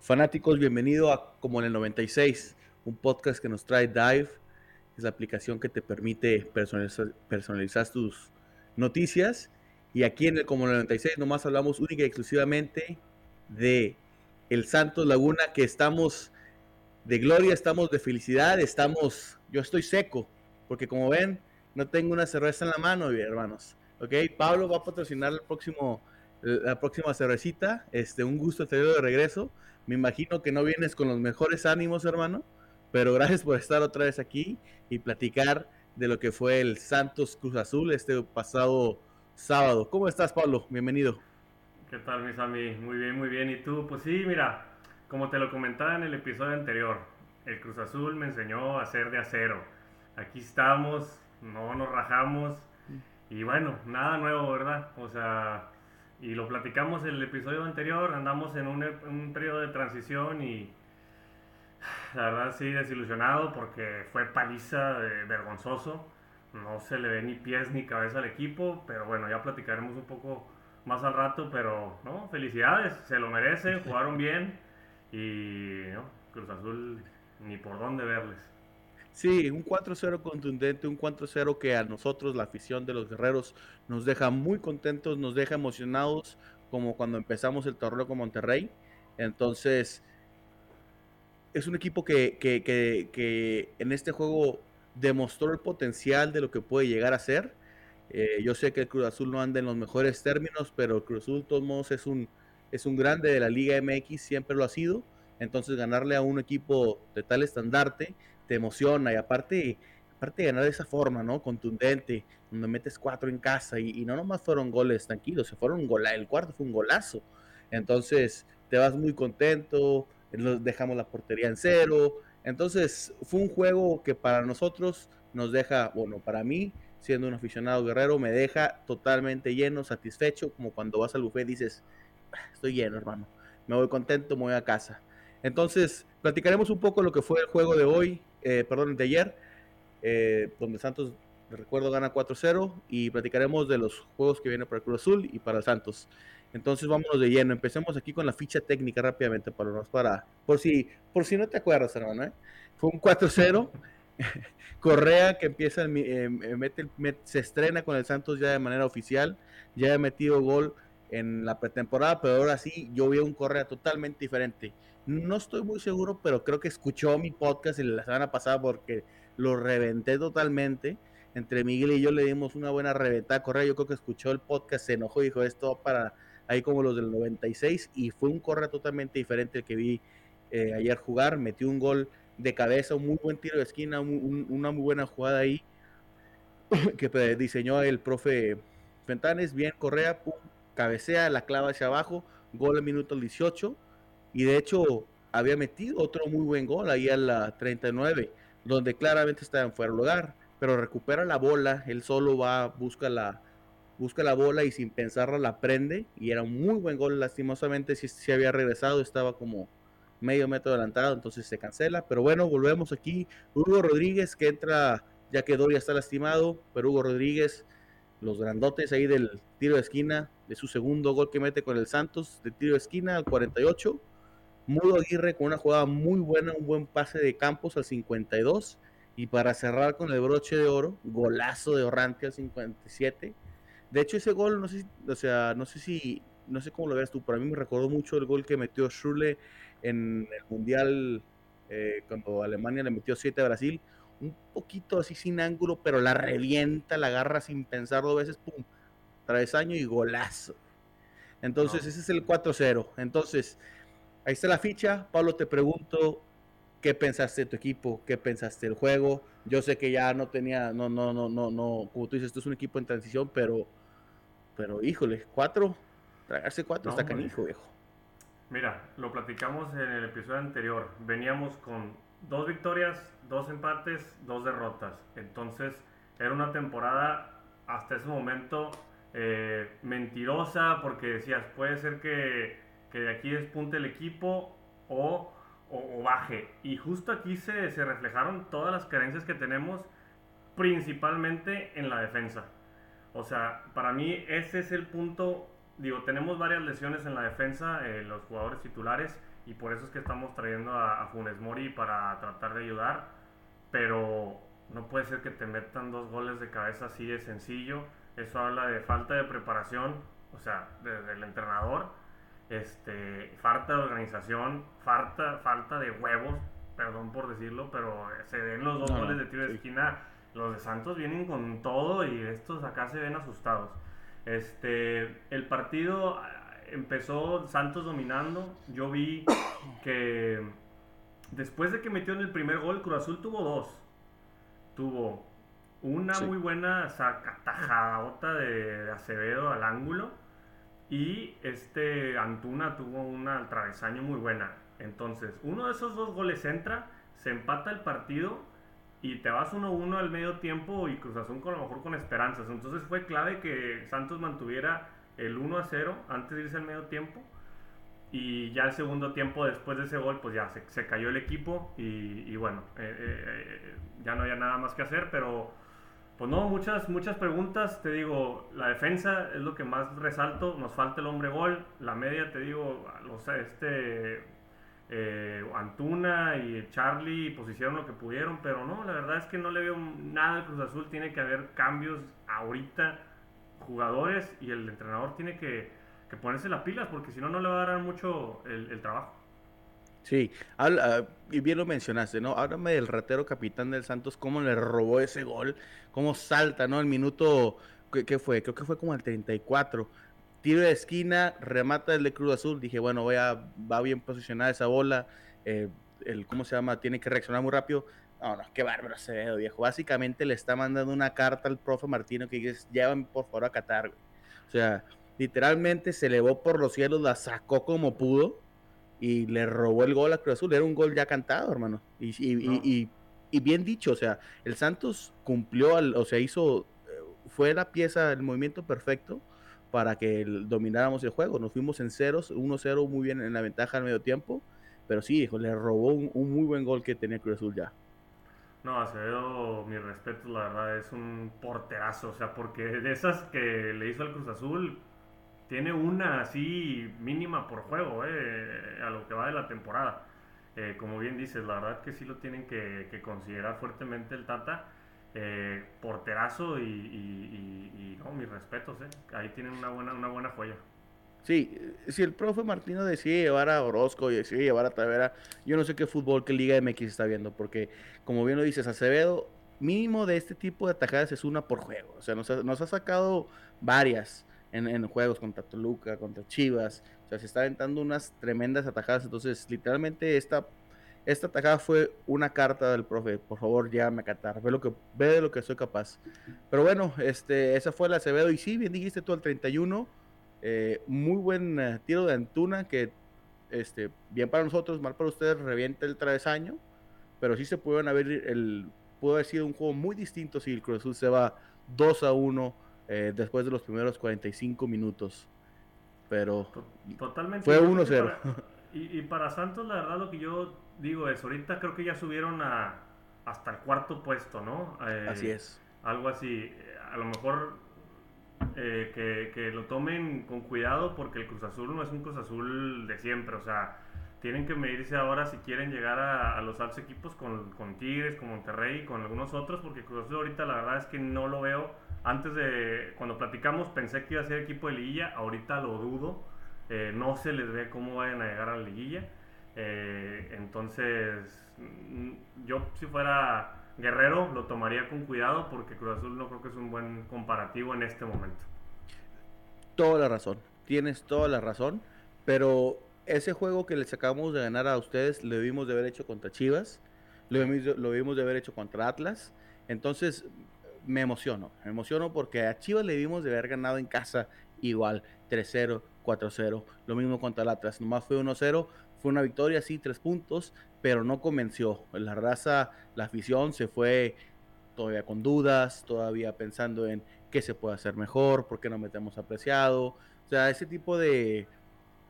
Fanáticos, bienvenido a Como en el 96, un podcast que nos trae Dive. Es la aplicación que te permite personalizar, tus noticias. Y aquí en el Como en el 96 nomás hablamos única y exclusivamente de el Santos Laguna, que estamos de gloria, estamos de felicidad, estamos, yo estoy seco, porque como ven, no tengo una cerveza en la mano, hermanos. Ok, Pablo va a patrocinar el próximo, la próxima cervecita. Este, un gusto tenerlo de regreso. Me imagino que no vienes con los mejores ánimos, hermano, pero gracias por estar otra vez aquí y platicar de lo que fue el Santos Cruz Azul este pasado sábado. ¿Cómo estás, Pablo? Bienvenido. ¿Qué tal, mis amigos? Muy bien, muy bien. ¿Y tú? Pues sí, mira, como te lo comentaba en el episodio anterior, el Cruz Azul me enseñó a ser de acero. Aquí estamos, no nos rajamos y bueno, nada nuevo, ¿verdad? O sea, y lo platicamos en el episodio anterior, andamos en un, periodo de transición y la verdad sí desilusionado porque fue paliza vergonzoso. No se le ve ni pies ni cabeza al equipo, pero bueno, ya platicaremos un poco más al rato, pero no, felicidades, se lo merecen, jugaron bien y Cruz Azul ni por dónde verles. Sí, un 4-0 contundente, un 4-0 que a nosotros, la afición de los guerreros, nos deja muy contentos, nos deja emocionados, como cuando empezamos el torneo con Monterrey. Entonces, es un equipo que, que, que, en este juego demostró el potencial de lo que puede llegar a ser. Eh, yo sé que el Cruz Azul no anda en los mejores términos, pero el Cruz Azul, de todos modos, es un, es un grande de la Liga MX, siempre lo ha sido. Entonces, ganarle a un equipo de tal estandarte te emociona y aparte, aparte de ganar de esa forma, ¿no? Contundente, donde metes cuatro en casa y, no nomás fueron goles tranquilos, se fueron un gol, el cuarto fue un golazo. Entonces te vas muy contento, dejamos la portería en cero. Entonces fue un juego que para nosotros nos deja, bueno, para mí, siendo un aficionado guerrero, me deja totalmente lleno, satisfecho, como cuando vas al buffet dices, ah, estoy lleno, hermano, me voy contento, me voy a casa. Entonces, platicaremos un poco lo que fue el juego de hoy, eh, perdón, de ayer, eh, donde Santos, recuerdo, gana 4-0 y platicaremos de los juegos que vienen para el Cruz Azul y para Santos. Entonces vámonos de lleno. Empecemos aquí con la ficha técnica rápidamente para para por si por si no te acuerdas, hermano. ¿eh? Fue un 4-0. Correa que empieza mete, se estrena con el Santos ya de manera oficial, ya ha metido gol en la pretemporada, pero ahora sí yo vi un Correa totalmente diferente. No estoy muy seguro, pero creo que escuchó mi podcast la semana pasada porque lo reventé totalmente. Entre Miguel y yo le dimos una buena reventada Correa. Yo creo que escuchó el podcast, se enojó y dijo esto para ahí como los del 96 y fue un Correa totalmente diferente el que vi eh, ayer jugar. Metió un gol de cabeza, un muy buen tiro de esquina, una muy buena jugada ahí que diseñó el profe Fentanes. Bien, Correa, pum, cabecea, la clava hacia abajo, gol al minuto 18 y de hecho había metido otro muy buen gol ahí a la 39, donde claramente estaba en fuera de lugar, pero recupera la bola, él solo va, busca la, busca la bola y sin pensarla la prende y era un muy buen gol, lastimosamente si, si había regresado, estaba como medio metro adelantado, entonces se cancela, pero bueno, volvemos aquí, Hugo Rodríguez que entra, ya que Doria está lastimado, pero Hugo Rodríguez, los grandotes ahí del tiro de esquina, de su segundo gol que mete con el Santos, de tiro de esquina al 48, Mudo Aguirre con una jugada muy buena, un buen pase de Campos al 52. Y para cerrar con el broche de oro, golazo de Orrante al 57. De hecho, ese gol, no sé, o sea, no sé si, no sé cómo lo ves tú, pero a mí me recordó mucho el gol que metió Schürrle en el Mundial eh, cuando Alemania le metió 7 a Brasil. Un poquito así sin ángulo, pero la revienta, la agarra sin pensar dos veces, pum, travesaño y golazo. Entonces, ese es el 4-0. Entonces, Ahí está la ficha. Pablo, te pregunto, ¿qué pensaste de tu equipo? ¿Qué pensaste del juego? Yo sé que ya no tenía, no, no, no, no, no, como tú dices, esto es un equipo en transición, pero, pero híjole, cuatro, tragarse cuatro está canijo, viejo. Mira, lo platicamos en el episodio anterior. Veníamos con dos victorias, dos empates, dos derrotas. Entonces, era una temporada hasta ese momento eh, mentirosa porque decías, puede ser que que de aquí despunte el equipo o, o, baje. Y justo aquí se, se reflejaron todas las carencias que tenemos, principalmente en la defensa. O sea, para mí ese es el punto, digo, tenemos varias lesiones en la defensa, eh, los jugadores titulares, y por eso es que estamos trayendo a, a, Funes Mori para tratar de ayudar, pero no puede ser que te metan dos goles de cabeza así de sencillo, eso habla de falta de preparación, o sea, desde el entrenador, este, falta de organización, falta, falta de huevos, perdón por decirlo, pero se ven los dos goles de tiro de esquina. Los de Santos vienen con todo y estos acá se ven asustados. Este, el partido ah, empezó Santos dominando. Yo vi que después de que metió en el primer gol, Cruz Azul tuvo dos. Tuvo una muy buena tajadota de, de, Acevedo al ángulo y este Antuna tuvo una travesaño muy buena. Entonces, uno de esos dos goles entra, se empata el partido y te vas 1-1 al medio tiempo y Cruz Azul con, a lo mejor con esperanzas. Entonces fue clave que Santos mantuviera el 1-0 antes de irse al medio tiempo. Y ya el segundo tiempo, después de ese gol, pues ya se, se cayó el equipo y, bueno, eh, eh, eh, ya no había nada más que hacer, pero pues no, muchas, muchas preguntas, te digo, la defensa es lo que más resalto, nos falta el hombre gol, la media, te digo, los, este, eh, Antuna y Charlie pues hicieron lo que pudieron, pero no, la verdad es que no le veo nada al Cruz Azul, tiene que haber cambios ahorita, jugadores y el entrenador tiene que, ponerse las pilas porque si no, no le va a dar mucho el, trabajo. Sí, y bien lo mencionaste, ¿no? Háblame del ratero capitán del Santos, cómo le robó ese gol, cómo salta, ¿no? El minuto, ¿qué, qué fue? Creo que fue como el 34 tiro de esquina, remata el de Cruz Azul. Dije, bueno, voy a, va bien posicionada esa bola. Eh, el, ¿Cómo se llama? Tiene que reaccionar muy rápido. No, no, qué bárbaro se ve, viejo. Básicamente le está mandando una carta al profe Martino que dice, llévame por favor a Qatar, O sea, literalmente se elevó por los cielos, la sacó como pudo y le robó el gol a Cruz Azul. Era un gol ya cantado, hermano. Y, y, y, bien dicho, o sea, el Santos cumplió, o sea, hizo, eh, fue la pieza, el movimiento perfecto para que domináramos el juego. Nos fuimos en ceros, 1-0 muy bien en la ventaja al medio tiempo, pero sí, hijo, le robó un, muy buen gol que tenía Cruz Azul ya. No, Acevedo, mi respeto, la verdad, es un porterazo, o sea, porque de esas que le hizo al Cruz Azul, tiene una así mínima por juego, eh, a lo que va de la temporada. Eh, como bien dices, la verdad que sí lo tienen que, que considerar fuertemente el Tata eh, porterazo y, no, mis respetos, eh. ahí tienen una buena, una buena joya. Sí, si el profe Martino decide llevar a Orozco y decide llevar a Tavera, yo no sé qué fútbol, qué Liga MX está viendo, porque como bien lo dices, Acevedo, mínimo de este tipo de atajadas es una por juego. O sea, nos ha, nos ha sacado varias en, en, juegos contra Toluca, contra Chivas. O sea, se está aventando unas tremendas atajadas. Entonces, literalmente, esta esta atacada fue una carta del profe, por favor, llévame a Qatar, ve, lo que, ve de lo que soy capaz. Pero bueno, este, esa fue la Acevedo, y sí, bien dijiste tú el 31, eh, muy buen eh, tiro de Antuna, que este, bien para nosotros, mal para ustedes, revienta el travesaño, pero sí se pueden haber, el, pudo haber sido un juego muy distinto si el Cruz Azul se va 2 a 1 eh, después de los primeros 45 minutos. Pero Totalmente fue 1-0. Y, y, para Santos, la verdad, lo que yo digo es, ahorita creo que ya subieron a, hasta el cuarto puesto, ¿no? Eh, así es. Algo así. A lo mejor eh, que, que, lo tomen con cuidado porque el Cruz Azul no es un Cruz Azul de siempre, o sea, tienen que medirse ahora si quieren llegar a, a los altos equipos con, con, Tigres, con Monterrey, con algunos otros, porque Cruz Azul ahorita la verdad es que no lo veo. Antes de, cuando platicamos pensé que iba a ser equipo de liguilla, ahorita lo dudo, eh, no se les ve cómo vayan a llegar a la liguilla. Eh, entonces, mm, yo si fuera Guerrero lo tomaría con cuidado porque Cruz Azul no creo que es un buen comparativo en este momento. Toda la razón, tienes toda la razón, pero ese juego que les acabamos de ganar a ustedes lo debimos de haber hecho contra Chivas, lo debimos, lo debimos de haber hecho contra Atlas, entonces me emociono, me emociono porque a Chivas le debimos de haber ganado en casa igual, 3-0, 4-0, lo mismo contra el Atlas, nomás fue 1-0, fue una victoria, sí, tres puntos, pero no convenció. La raza, la afición se fue todavía con dudas, todavía pensando en qué se puede hacer mejor, por qué no metemos apreciado. O sea, ese tipo de,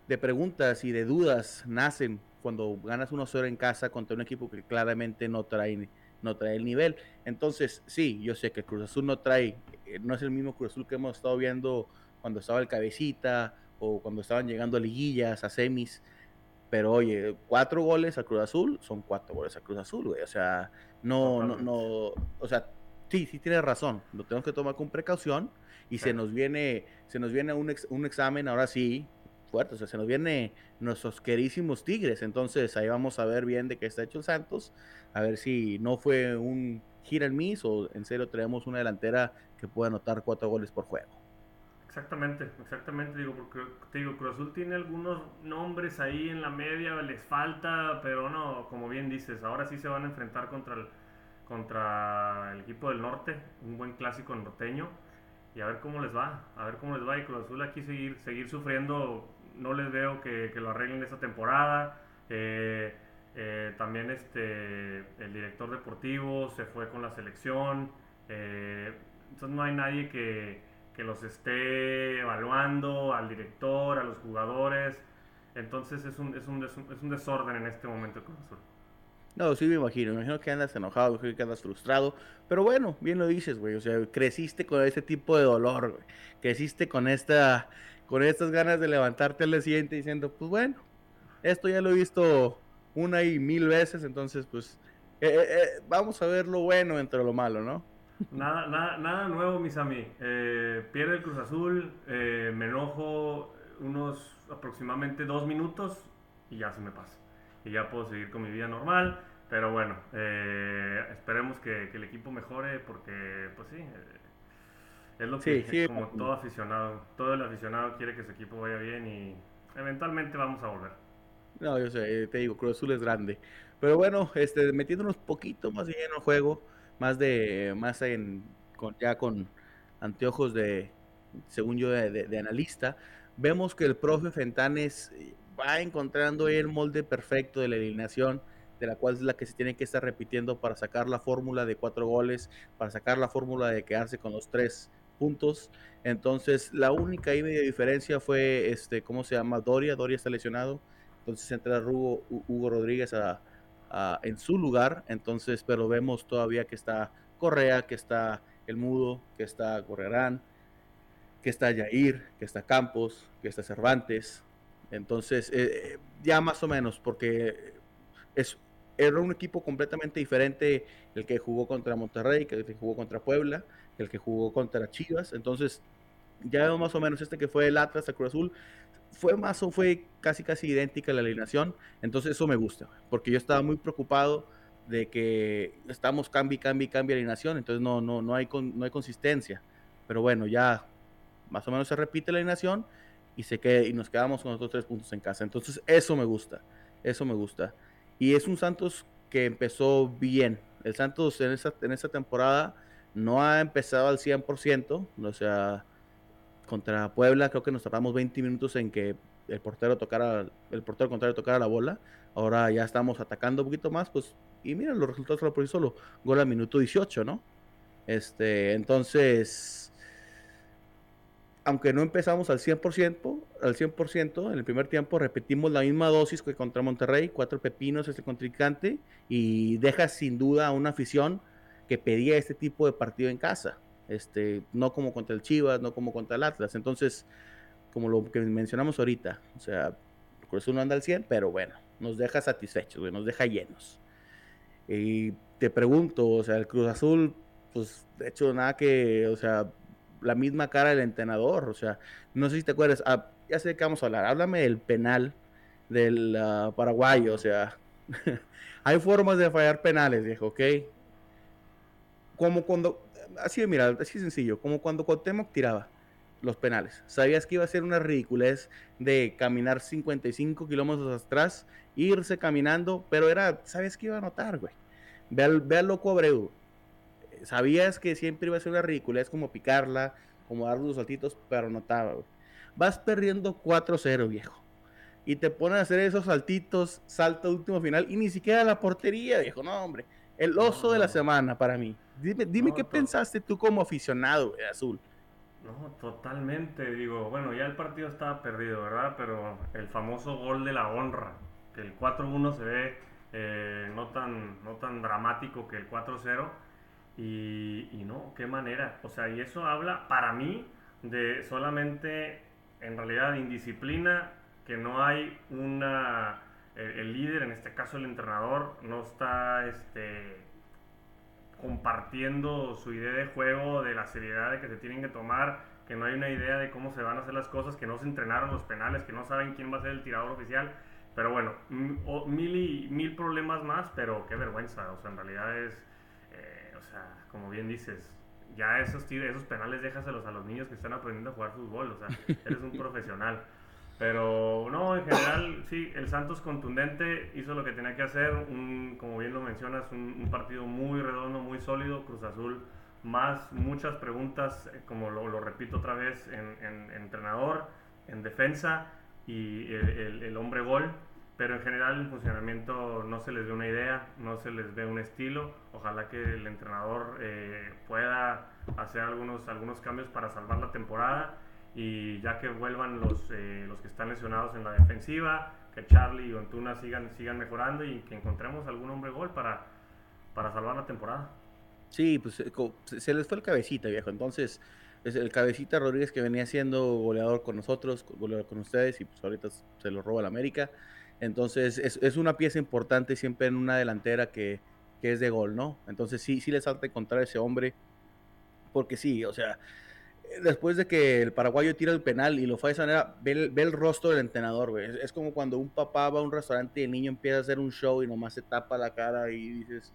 de preguntas y de dudas nacen cuando ganas 1-0 en casa contra un equipo que claramente no trae, no trae el nivel. Entonces, sí, yo sé que Cruz Azul no trae, eh, no es el mismo Cruz Azul que hemos estado viendo cuando estaba el cabecita o cuando estaban llegando a liguillas, a semis. Pero oye, cuatro goles a Cruz Azul son cuatro goles a Cruz Azul, güey. O sea, no, no, no, o sea, sí, sí tienes razón. Lo tenemos que tomar con precaución y se nos viene, se nos viene un, un examen ahora sí, fuerte. O sea, se nos viene nuestros querísimos Tigres. Entonces ahí vamos a ver bien de qué está hecho el Santos. A ver si no fue un gira el mis o en serio tenemos una delantera que pueda anotar cuatro goles por juego. Exactamente, exactamente. Digo, porque te digo, Cruz Azul tiene algunos nombres ahí en la media, les falta, pero no, como bien dices, ahora sí se van a enfrentar contra el, contra el equipo del norte, un buen clásico norteño, y a ver cómo les va, a ver cómo les va. Y Cruz Azul aquí seguir, seguir sufriendo, no les veo que, lo arreglen esta temporada. Eh, eh, también este, el director deportivo se fue con la selección, eh, entonces no hay nadie que que los esté evaluando, al director, a los jugadores. Entonces es un, es un, es un, desorden en este momento con Azul. No, sí me imagino, me imagino que andas enojado, me que andas frustrado, pero bueno, bien lo dices, güey, o sea, creciste con ese tipo de dolor, güey. creciste con esta, con estas ganas de levantarte al siguiente diciendo, pues bueno, esto ya lo he visto una y mil veces, entonces pues eh, eh, eh, vamos a ver lo bueno entre lo malo, ¿no? Nada, nada, nada nuevo, mis amigos. Eh, pierde el Cruz Azul, eh, me enojo unos aproximadamente dos minutos y ya se me pasa. Y ya puedo seguir con mi vida normal. Pero bueno, eh, esperemos que, el equipo mejore porque, pues sí, es lo que, como todo aficionado, todo el aficionado quiere que su equipo vaya bien y eventualmente vamos a volver. No, yo sé, te digo, Cruz Azul es grande. Pero bueno, este, metiéndonos poquito más bien al juego más de, más en, con, ya con anteojos de, según yo, de, analista, vemos que el profe Fentanes eh, va encontrando el molde perfecto de la eliminación, de la cual es la que se tiene que estar repitiendo para sacar la fórmula de cuatro goles, para sacar la fórmula de quedarse con los tres puntos. Entonces, la única y media diferencia fue, este, ¿cómo se llama? Doria, Doria está lesionado. Entonces entra Hugo, Hugo Rodríguez a, en su lugar. Entonces, pero vemos todavía que está Correa, que está El Mudo, que está Correrán, que está Yair, que está Campos, que está Cervantes. Entonces, eh, ya más o menos, porque es, era un equipo completamente diferente el que jugó contra Monterrey, que el que jugó contra Puebla, el que jugó contra Chivas. Entonces, ya más o menos este que fue el Atlas a Cruz Azul, fue más o fue casi casi idéntica la alineación, entonces eso me gusta, porque yo estaba muy preocupado de que estamos cambio, cambio, cambio alineación, entonces no, no, no, hay, no hay consistencia, pero bueno, ya más o menos se repite la alineación y, se queda, y nos quedamos con otros tres puntos en casa, entonces eso me gusta, eso me gusta. Y es un Santos que empezó bien, el Santos en esta, en esta temporada no ha empezado al 100%, o sea, contra Puebla creo que nos tardamos 20 minutos en que el portero tocara, el portero contrario tocara la bola. Ahora ya estamos atacando un poquito más, pues, y miren los resultados por sí solo. Gol al minuto 18, ¿no? Este, entonces, aunque no empezamos al 100%, al 100%, en el primer tiempo repetimos la misma dosis que contra Monterrey, cuatro pepinos este contrincante, y deja sin duda a una afición que pedía este tipo de partido en casa este, no como contra el Chivas, no como contra el Atlas. Entonces, como lo que mencionamos ahorita, o sea, Cruz Azul no anda al 100, pero bueno, nos deja satisfechos, nos deja llenos. Y te pregunto, o sea, el Cruz Azul, pues de hecho nada que, o sea, la misma cara del entrenador, o sea, no sé si te acuerdas, ah, ya sé de qué vamos a hablar, háblame del penal del uh, paraguayo, o sea, hay formas de fallar penales, viejo, ¿ok? Como cuando, así, mira, así sencillo, como cuando Cuauhtémoc tiraba los penales. Sabías que iba a ser una ridiculez de caminar 55 kilómetros atrás, irse caminando, pero era, sabes que iba a notar, güey. Ve al, ve al loco Abreu. Sabías que siempre iba a ser una ridiculez como picarla, como dar los saltitos, pero notaba, güey. Vas perdiendo 4-0, viejo. Y te ponen a hacer esos saltitos, salto último final, y ni siquiera la portería, viejo. No, hombre. El oso de la semana para mí. Dime, dime qué pensaste tú como aficionado de azul. No, totalmente. Digo, bueno, ya el partido estaba perdido, ¿verdad? Pero el famoso gol de la honra, que el 4-1 se ve eh, no, tan, no tan dramático que el 4-0. Y, y, no, qué manera. O sea, y eso habla para mí de solamente, en realidad, indisciplina, que no hay una... El, líder, en este caso el entrenador, no está este, compartiendo su idea de juego, de la seriedad de que se tienen que tomar, que no hay una idea de cómo se van a hacer las cosas, que no se entrenaron los penales, que no saben quién va a ser el tirador oficial. Pero bueno, mil y mil problemas más, pero qué vergüenza. O sea, en realidad es, eh, o sea, como bien dices, ya esos, esos penales déjaselos a los niños que están aprendiendo a jugar fútbol. O sea, eres un profesional. Pero no, en general, sí, el Santos contundente hizo lo que tenía que hacer. Un, como bien lo mencionas, un, partido muy redondo, muy sólido. Cruz Azul, más muchas preguntas, eh, como lo, repito otra vez, en, entrenador, en defensa y el, hombre gol. Pero en general, el funcionamiento no se les ve una idea, no se les ve un estilo. Ojalá que el entrenador eh, pueda hacer algunos, algunos cambios para salvar la temporada y ya que vuelvan los, eh, los que están lesionados en la defensiva, que Charlie y Ontuna sigan, sigan mejorando y que encontremos algún hombre gol para, para salvar la temporada. Sí, pues eh, se les fue el cabecita, viejo. Entonces, es el cabecita Rodríguez que venía siendo goleador con nosotros, goleador con ustedes, y pues ahorita se lo roba la América. Entonces, es, es, una pieza importante siempre en una delantera que, que, es de gol, ¿no? Entonces, sí, sí les falta encontrar ese hombre, porque sí, o sea, después de que el paraguayo tira el penal y lo fue de esa manera, ve el, rostro del entrenador, güey. Es, como cuando un papá va a un restaurante y el niño empieza a hacer un show y nomás se tapa la cara y dices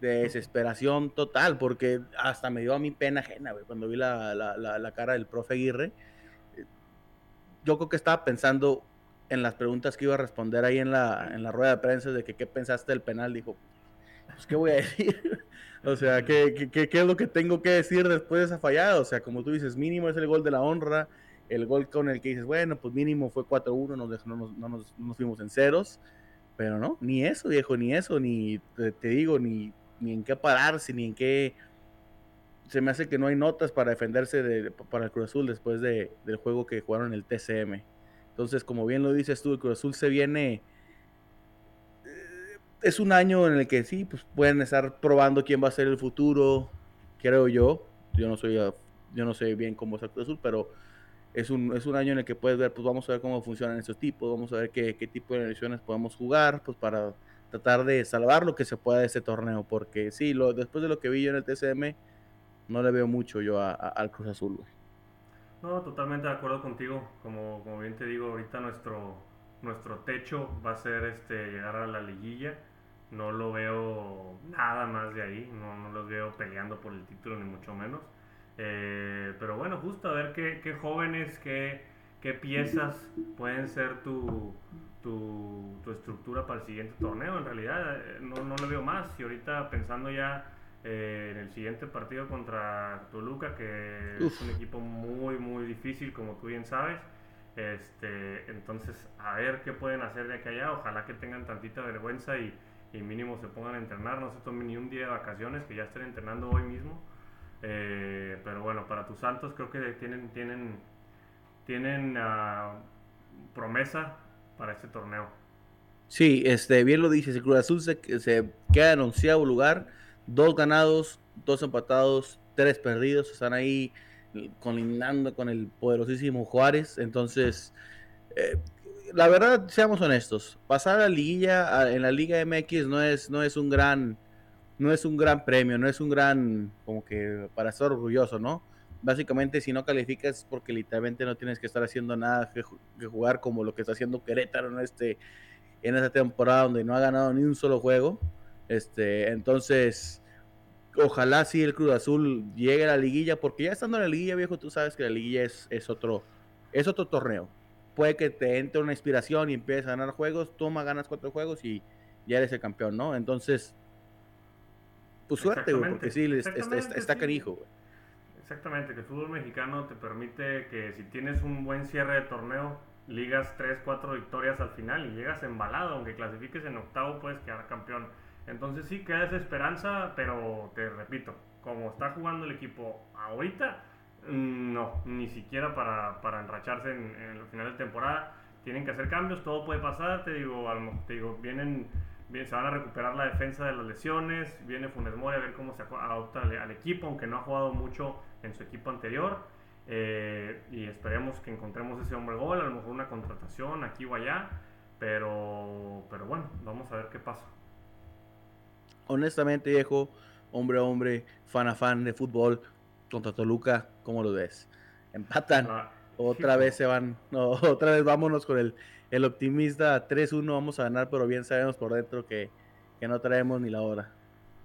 de desesperación total, porque hasta me dio a mi pena ajena, güey, cuando vi la, la, cara del profe Aguirre. Yo creo que estaba pensando en las preguntas que iba a responder ahí en la, en la rueda de prensa de que qué pensaste del penal. Dijo, pues, ¿qué voy a decir? o sea, ¿qué, ¿qué, qué, es lo que tengo que decir después de esa fallada? O sea, como tú dices, mínimo es el gol de la honra, el gol con el que dices, bueno, pues mínimo fue 4-1, no, nos, no, nos, fuimos en ceros, pero no, ni eso, viejo, ni eso, ni te, digo, ni, ni en qué pararse, ni en qué... Se me hace que no hay notas para defenderse de, para el Cruz Azul después de, del juego que jugaron el TCM. Entonces, como bien lo dices tú, el Cruz Azul se viene es un año en el que sí, pues pueden estar probando quién va a ser el futuro, creo yo. Yo no soy, yo no sé bien cómo es el Cruz Azul, pero es un, es un año en el que puedes ver, pues vamos a ver cómo funcionan estos tipos, vamos a ver qué, qué tipo de elecciones podemos jugar, pues para tratar de salvar lo que se pueda de este torneo, porque sí, lo, después de lo que vi yo en el TCM, no le veo mucho yo al Cruz Azul. No, totalmente de acuerdo contigo. Como, como bien te digo, ahorita nuestro, nuestro techo va a ser este, llegar a la liguilla no lo veo nada más de ahí, no, no los veo peleando por el título ni mucho menos. Eh, pero bueno, justo a ver qué, qué jóvenes, qué, qué, piezas pueden ser tu, tu, tu, estructura para el siguiente torneo. En realidad eh, no, no lo veo más. Y ahorita pensando ya eh, en el siguiente partido contra Toluca, que es un equipo muy, muy difícil, como tú bien sabes. Este, entonces, a ver qué pueden hacer de acá allá. Ojalá que tengan tantita vergüenza y, y mínimo se pongan a entrenar, no se tomen ni un día de vacaciones, que ya estén entrenando hoy mismo. Eh, pero bueno, para tus Santos creo que tienen, tienen, tienen uh, promesa para este torneo. Sí, este, bien lo dices, el Cruz Azul se, se queda en onceavo lugar, dos ganados, dos empatados, tres perdidos, están ahí colindando con el poderosísimo Juárez, entonces eh, la verdad, seamos honestos, pasar a la liguilla en la Liga MX no es, no es un gran no es un gran premio, no es un gran como que para estar orgulloso, ¿no? Básicamente si no calificas es porque literalmente no tienes que estar haciendo nada que, jugar como lo que está haciendo Querétaro en este en esta temporada donde no ha ganado ni un solo juego. Este, entonces ojalá si el Cruz Azul llegue a la liguilla porque ya estando en la liguilla, viejo, tú sabes que la liguilla es, es otro es otro torneo puede que te entre una inspiración y empieces a ganar juegos, toma, ganas cuatro juegos y ya eres el campeón, ¿no? Entonces, pues suerte, güey, porque sí, está, está, canijo, güey. Exactamente, que el fútbol mexicano te permite que si tienes un buen cierre de torneo, ligas 3, 4 victorias al final y llegas embalado, aunque clasifiques en octavo, puedes quedar campeón. Entonces sí, queda esa esperanza, pero te repito, como está jugando el equipo ahorita, no, ni siquiera para, para enracharse en, en, el final de temporada. Tienen que hacer cambios, todo puede pasar. Te digo, te digo vienen, se van a recuperar la defensa de las lesiones. Viene Funes Mori a ver cómo se adopta al, equipo, aunque no ha jugado mucho en su equipo anterior. Eh, y esperemos que encontremos ese hombre gol, a lo mejor una contratación aquí o allá. Pero, pero bueno, vamos a ver qué pasa. Honestamente, viejo, hombre a hombre, fan a fan de fútbol, contra Toluca, ¿cómo lo ves? Empatan. Ah, otra vez se van, no, otra vez vámonos con el, el optimista 3-1, vamos a ganar, pero bien sabemos por dentro que, que no traemos ni la hora.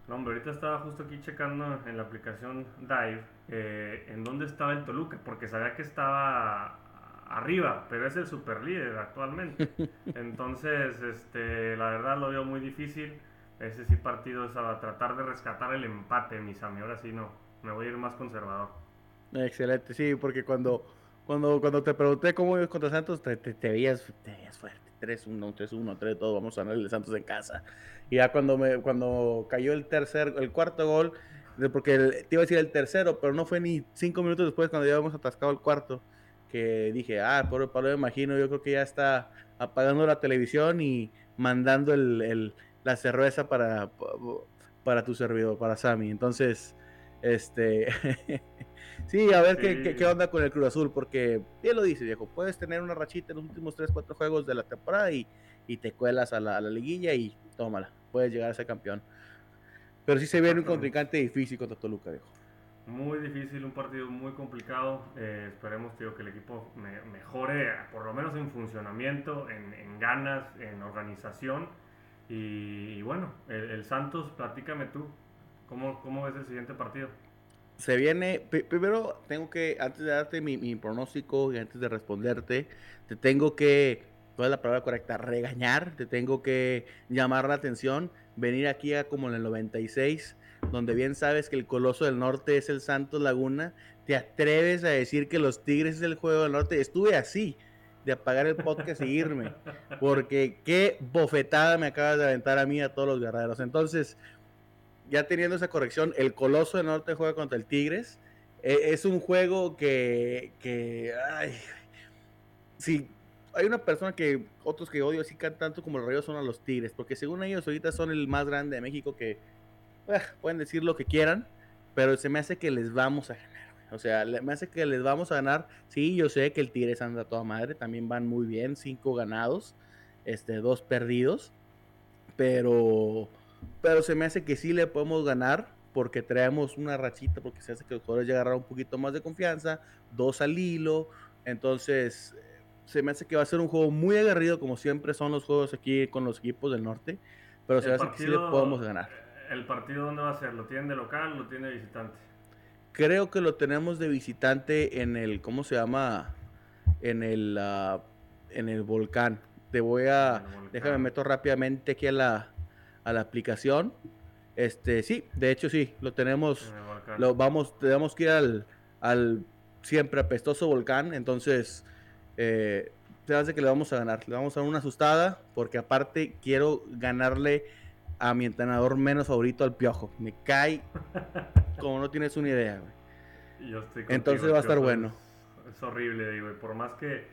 No, hombre, ahorita estaba justo aquí checando en la aplicación Dive eh, en dónde estaba el Toluca, porque sabía que estaba arriba, pero es el super líder actualmente. Entonces, este, la verdad lo veo muy difícil. Ese sí partido es a tratar de rescatar el empate, mis amigos. Ahora sí no, me voy a ir más conservador. Excelente, sí, porque cuando, cuando, cuando te pregunté cómo ibas contra Santos, te, te, veías, te veías fuerte. 3-1, 3-1, 3-2, vamos a ganar el Santos en casa. Y ya cuando, me, cuando cayó el tercer, el cuarto gol, porque te iba a decir el tercero, pero no fue ni cinco minutos después cuando ya habíamos atascado el cuarto, que dije, ah, por Pablo me imagino, yo creo que ya está apagando la televisión y mandando el, el, la cerveza para, para tu servidor, para Sammy. Entonces, este, sí, a ver Qué, qué, onda con el Cruz Azul, porque bien lo dice, viejo, puedes tener una rachita en los últimos 3, 4 juegos de la temporada y, y te cuelas a la, a la, liguilla y tómala, puedes llegar a ser campeón. Pero sí se viene un contrincante difícil contra Toluca, viejo. Muy difícil, un partido muy complicado. Eh, esperemos tío, que el equipo mejore, por lo menos en funcionamiento, en, en ganas, en organización. Y, bueno, el, el Santos, platícame tú, ¿Cómo, ¿Cómo ves el siguiente partido? Se viene, primero tengo que, antes de darte mi, pronóstico y antes de responderte, te tengo que, ¿cuál es la palabra correcta? Regañar, te tengo que llamar la atención, venir aquí a como en el 96, donde bien sabes que el Coloso del Norte es el Santos Laguna, te atreves a decir que los Tigres es el juego del norte. Estuve así de apagar el podcast y irme, porque qué bofetada me acabas de aventar a mí a todos los guerreros. Entonces, ya teniendo esa corrección, el Coloso del Norte juega contra el Tigres. E, es un juego que, que ay, si hay una persona que otros que odio así tanto como los Rayos son a los Tigres, porque según ellos ahorita son el más grande de México que ah, pueden decir lo que quieran, pero se me hace que les vamos a ganar. O sea, me hace que les vamos a ganar. Sí, yo sé que el Tigres anda toda madre, también van muy bien, cinco ganados, este, dos perdidos, pero pero se me hace que sí le podemos ganar porque traemos una rachita, porque se hace que los jugadores ya agarrar un poquito más de confianza, dos al hilo, entonces se me hace que va a ser un juego muy agarrido como siempre son los juegos aquí con los equipos del norte, pero se me hace que sí le podemos ganar. ¿El partido dónde va a ser? ¿Lo tienen de local o lo tiene de visitante? Creo que lo tenemos de visitante en el, ¿cómo se llama? En el, uh, en el volcán. Te voy a, déjame meto rápidamente aquí a la, a la aplicación. Este, sí, de hecho sí, lo tenemos, lo vamos, tenemos que ir al, al siempre apestoso volcán, entonces eh, se hace que le vamos a ganar, le vamos a dar una asustada, porque aparte quiero ganarle a mi entrenador menos favorito al piojo, me cae como no tienes una idea, entonces va a estar bueno. Es, horrible, digo, por más que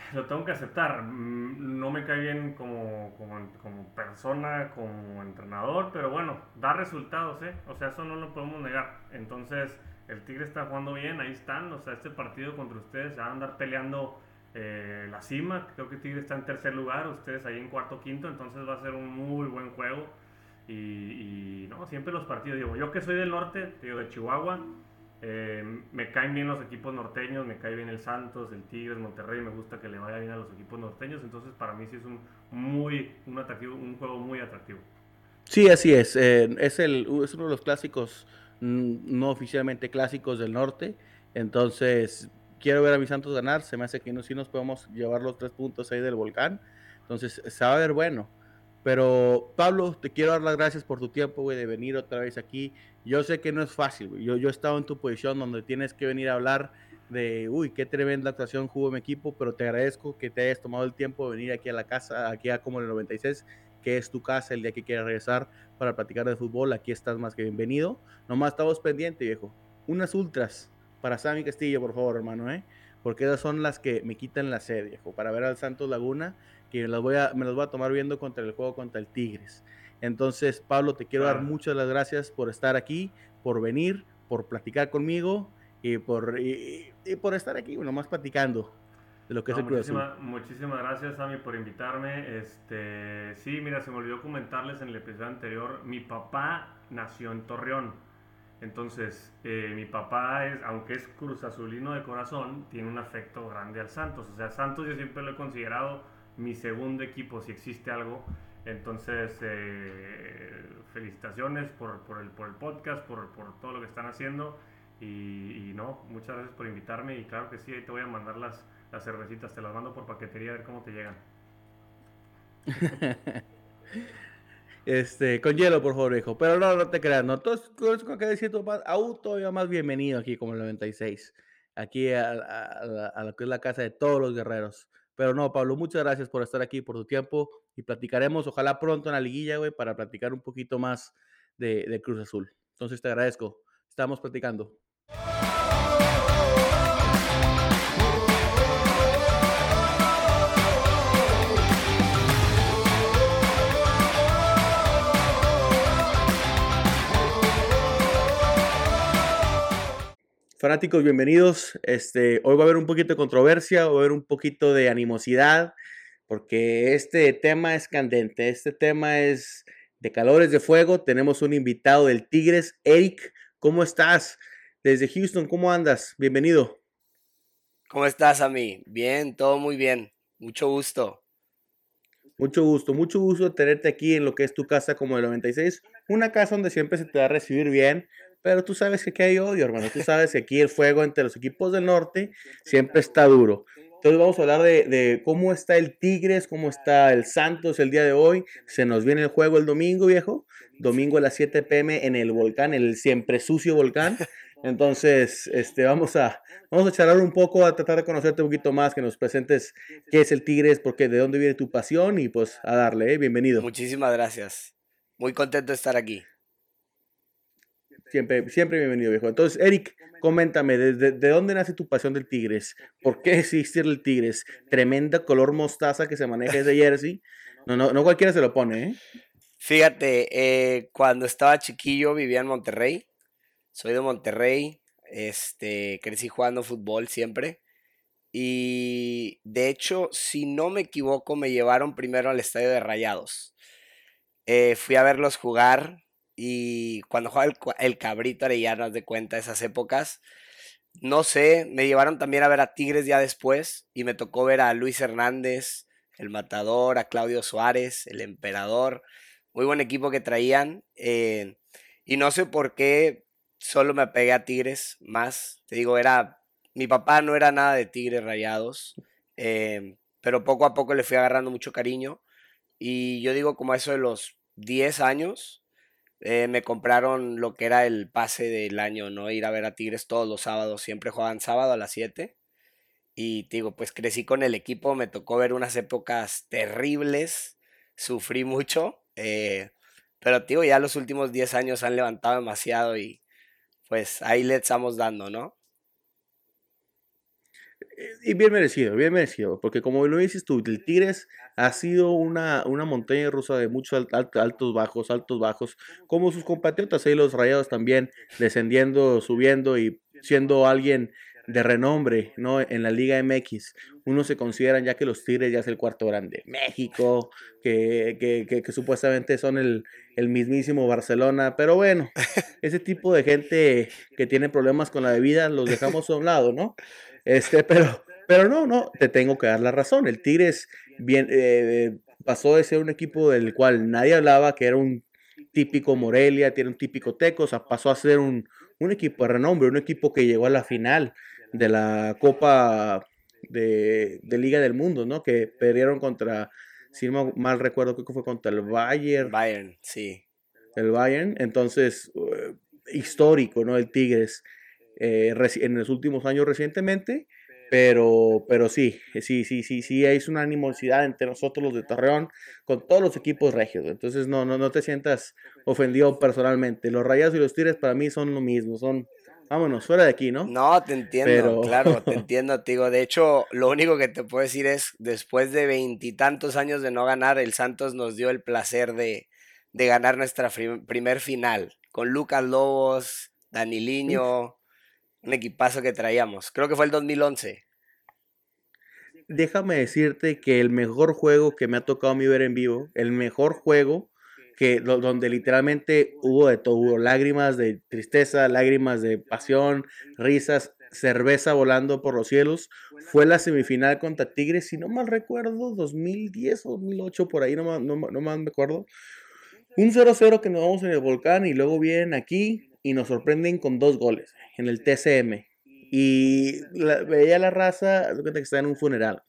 lo tengo que aceptar. Mm, no me cae bien como, como, persona, como entrenador, pero bueno, da resultados, ¿eh? O sea, eso no lo podemos negar. Entonces, el Tigre está jugando bien, ahí están. O sea, este partido contra ustedes se va a andar peleando eh, la cima. Creo que Tigre está en tercer lugar, ustedes ahí en cuarto, quinto. Entonces va a ser un muy buen juego. Y, y no, siempre los partidos, digo, yo que soy del norte, digo, de Chihuahua eh, me caen bien los equipos norteños, me cae bien el Santos, el Tigres, Monterrey, me gusta que le vaya bien a los equipos norteños, entonces para mí sí es un muy un juego muy atractivo. Sí, así es, eh, es, el, es uno de los clásicos mm, no oficialmente clásicos del norte, entonces quiero ver a mis Santos ganar, se me hace que no, sí nos podemos llevar los tres puntos ahí del volcán, entonces se va a ver bueno. Pero Pablo, te quiero dar las gracias por tu tiempo, güey, de venir otra vez aquí. Yo sé que no es fácil, güey. Yo, yo he estado en tu posición donde tienes que venir a hablar de, uy, qué tremenda actuación jugó mi equipo, pero te agradezco que te hayas tomado el tiempo de venir aquí a la casa, aquí a como el 96, que es tu casa el día que quieras regresar para platicar de fútbol. Aquí estás más que bienvenido. Nomás estamos pendientes, viejo. Unas ultras para Sammy Castillo, por favor, hermano, ¿eh? Porque esas son las que me quitan la sed, viejo. Para ver al Santos Laguna, que me las voy a, me las voy a tomar viendo contra el juego contra el Tigres. Entonces, Pablo, te quiero dar muchas las gracias por estar aquí, por venir, por platicar conmigo y por, y, por estar aquí, bueno, más platicando de lo que es el Cruz Muchísimas gracias, Sammy, por invitarme. Este, sí, mira, se me olvidó comentarles en el episodio anterior, mi papá nació en Torreón. Entonces, eh, mi papá, es, aunque es cruz azulino de corazón, tiene un afecto grande al Santos. O sea, Santos yo siempre lo he considerado mi segundo equipo, si existe algo. Entonces, eh, felicitaciones por, por, el, por el podcast, por, por todo lo que están haciendo. Y, no, muchas gracias por invitarme. Y claro que sí, ahí te voy a mandar las, las cervecitas, te las mando por paquetería a ver cómo te llegan. Este, con hielo, por favor, hijo. Pero no, no te creas, no. Todo eso que decir aún todavía más bienvenido aquí como el 96. Aquí a, a, lo que es la casa de todos los guerreros. Pero no, Pablo, muchas gracias por estar aquí, por tu tiempo. Y platicaremos, ojalá pronto en la liguilla, güey, para platicar un poquito más de, Cruz Azul. Entonces te agradezco. Estamos platicando. Fanáticos, bienvenidos. Este, hoy va a haber un poquito de controversia, va a haber un poquito de animosidad, porque este tema es candente, este tema es de calores de fuego. Tenemos un invitado del Tigres, Eric. ¿Cómo estás? Desde Houston, ¿cómo andas? Bienvenido. ¿Cómo estás, Ami? Bien, todo muy bien. Mucho gusto. Mucho gusto, mucho gusto tenerte aquí en lo que es tu casa como el 96. Una casa donde siempre se te va a recibir bien, pero tú sabes que aquí hay odio, hermano. Tú sabes que aquí el fuego entre los equipos del norte siempre está duro. Entonces vamos a hablar de, cómo está el Tigres, cómo está el Santos el día de hoy. Se nos viene el juego el domingo, viejo. Domingo a las 7 pm en el volcán, el siempre sucio volcán. Entonces, este, vamos a, vamos a charlar un poco, a tratar de conocerte un poquito más, que nos presentes qué es el Tigres, porque de dónde viene tu pasión y pues a darle, ¿eh? bienvenido. Muchísimas gracias. Muy contento de estar aquí. Siempre, siempre bienvenido, viejo. Entonces, Eric, coméntame, ¿desde, ¿de dónde nace tu pasión del Tigres? ¿Por qué existe el Tigres? Tremenda color mostaza que se maneja ese jersey. No, no, no cualquiera se lo pone, ¿eh? Fíjate, eh, cuando estaba chiquillo vivía en Monterrey. Soy de Monterrey. Este, crecí jugando fútbol siempre. Y de hecho, si no me equivoco, me llevaron primero al estadio de Rayados. Eh, fui a verlos jugar y cuando jugaba el, Cabrito Arellano, de cuenta, esas épocas, no sé, me llevaron también a ver a Tigres ya después y me tocó ver a Luis Hernández, el Matador, a Claudio Suárez, el Emperador, muy buen equipo que traían. Eh, y no sé por qué solo me pegué a Tigres más. Te digo, era. Mi papá no era nada de Tigres rayados. Eh, pero poco a poco le fui agarrando mucho cariño. Y yo digo, como eso de los 10 años, eh, me compraron lo que era el pase del año, ¿no? Ir a ver a Tigres todos los sábados, siempre jugaban sábado a las 7. Y digo, pues crecí con el equipo, me tocó ver unas épocas terribles, sufrí mucho, eh, pero digo, ya los últimos 10 años han levantado demasiado y pues ahí le estamos dando, ¿no? Y bien merecido, bien merecido, porque como lo dices tú, el Tigres ha sido una, una montaña rusa de muchos altos, bajos, altos, bajos, como sus compatriotas ahí los rayados también, descendiendo, subiendo y siendo alguien de renombre, ¿no? En la Liga MX. Uno se consideran ya que los Tigres ya es el cuarto grande. México, que, que, que, supuestamente son el, el, mismísimo Barcelona. Pero bueno, ese tipo de gente que tiene problemas con la bebida los dejamos a un lado, ¿no? Este, pero, pero no, no, te tengo que dar la razón. El Tigres bien, eh, pasó de ser un equipo del cual nadie hablaba, que era un típico Morelia, tiene un típico Tecos, pasó a ser un, un equipo de renombre, un equipo que llegó a la final de la Copa de, Liga del Mundo, ¿no? Que perdieron contra, si no mal recuerdo, creo que fue contra el Bayern. Bayern, sí. El Bayern, entonces, eh, histórico, ¿no? El Tigres. Eh, en los últimos años recientemente, pero, pero sí, sí, sí, sí, sí, hay una animosidad entre nosotros los de Torreón con todos los equipos regios. Entonces no, no, no te sientas ofendido personalmente. Los Rayas y los Tigres para mí son lo mismo, son, vámonos, fuera de aquí, ¿no? No, te entiendo, claro, te entiendo, te digo. De hecho, lo único que te puedo decir es, después de veintitantos años de no ganar, el Santos nos dio el placer de, de ganar nuestra primer final, con Lucas Lobos, Daniliño, un equipazo que traíamos. Creo que fue el 2011. Déjame decirte que el mejor juego que me ha tocado a mí ver en vivo, el mejor juego que donde literalmente hubo de todo, lágrimas de tristeza, lágrimas de pasión, risas, cerveza volando por los cielos, fue la semifinal contra Tigres, si no mal recuerdo, 2010 o 2008, por ahí no, no, no más me acuerdo. Un 0-0 que nos vamos en el volcán y luego vienen aquí y nos sorprenden con dos goles en el TCM. Y veía la raza, cuenta que está en un funeral.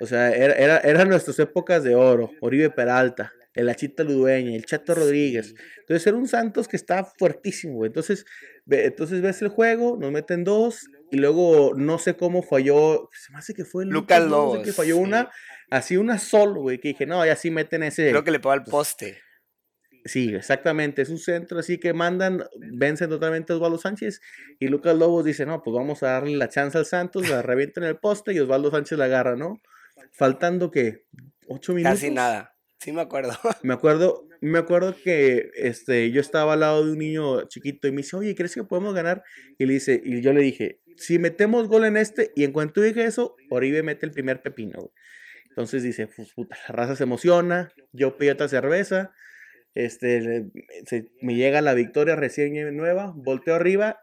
O sea, era, era, eran nuestras épocas de oro. Oribe Peralta, el Achita Ludueña, el Chato Rodríguez. Entonces era un Santos que está fuertísimo, Entonces, entonces ves el juego, nos meten dos, y luego no sé cómo falló, se me hace que fue Lucas Lobos. que falló una, así una solo, güey, que dije, no, ya sí meten ese. Creo que le pegó al poste. Sí, exactamente. Es un centro así que mandan, vencen totalmente a Osvaldo Sánchez. Y Lucas Lobos dice: No, pues vamos a darle la chance al Santos, la revienta en el poste y Osvaldo Sánchez la agarra, ¿no? Faltando que ocho minutos. Casi nada. Sí, me acuerdo. Me acuerdo, me acuerdo que este, yo estaba al lado de un niño chiquito y me dice, oye, ¿crees que podemos ganar? Y le dice, y yo le dije, si metemos gol en este, y en cuanto dije eso, Oribe mete el primer pepino. Entonces dice, pues puta, la raza se emociona, yo pido otra cerveza, este, me llega la victoria recién nueva, volteo arriba,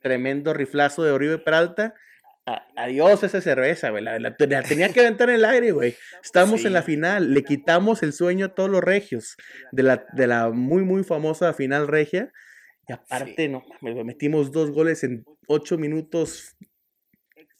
tremendo riflazo de Oribe Peralta. adiós esa cerveza, güey. La, tenía que aventar en el aire, güey. Estamos en la final. Le quitamos el sueño a todos los regios de la, de la muy, muy famosa final regia. Y aparte, no, metimos dos goles en ocho minutos.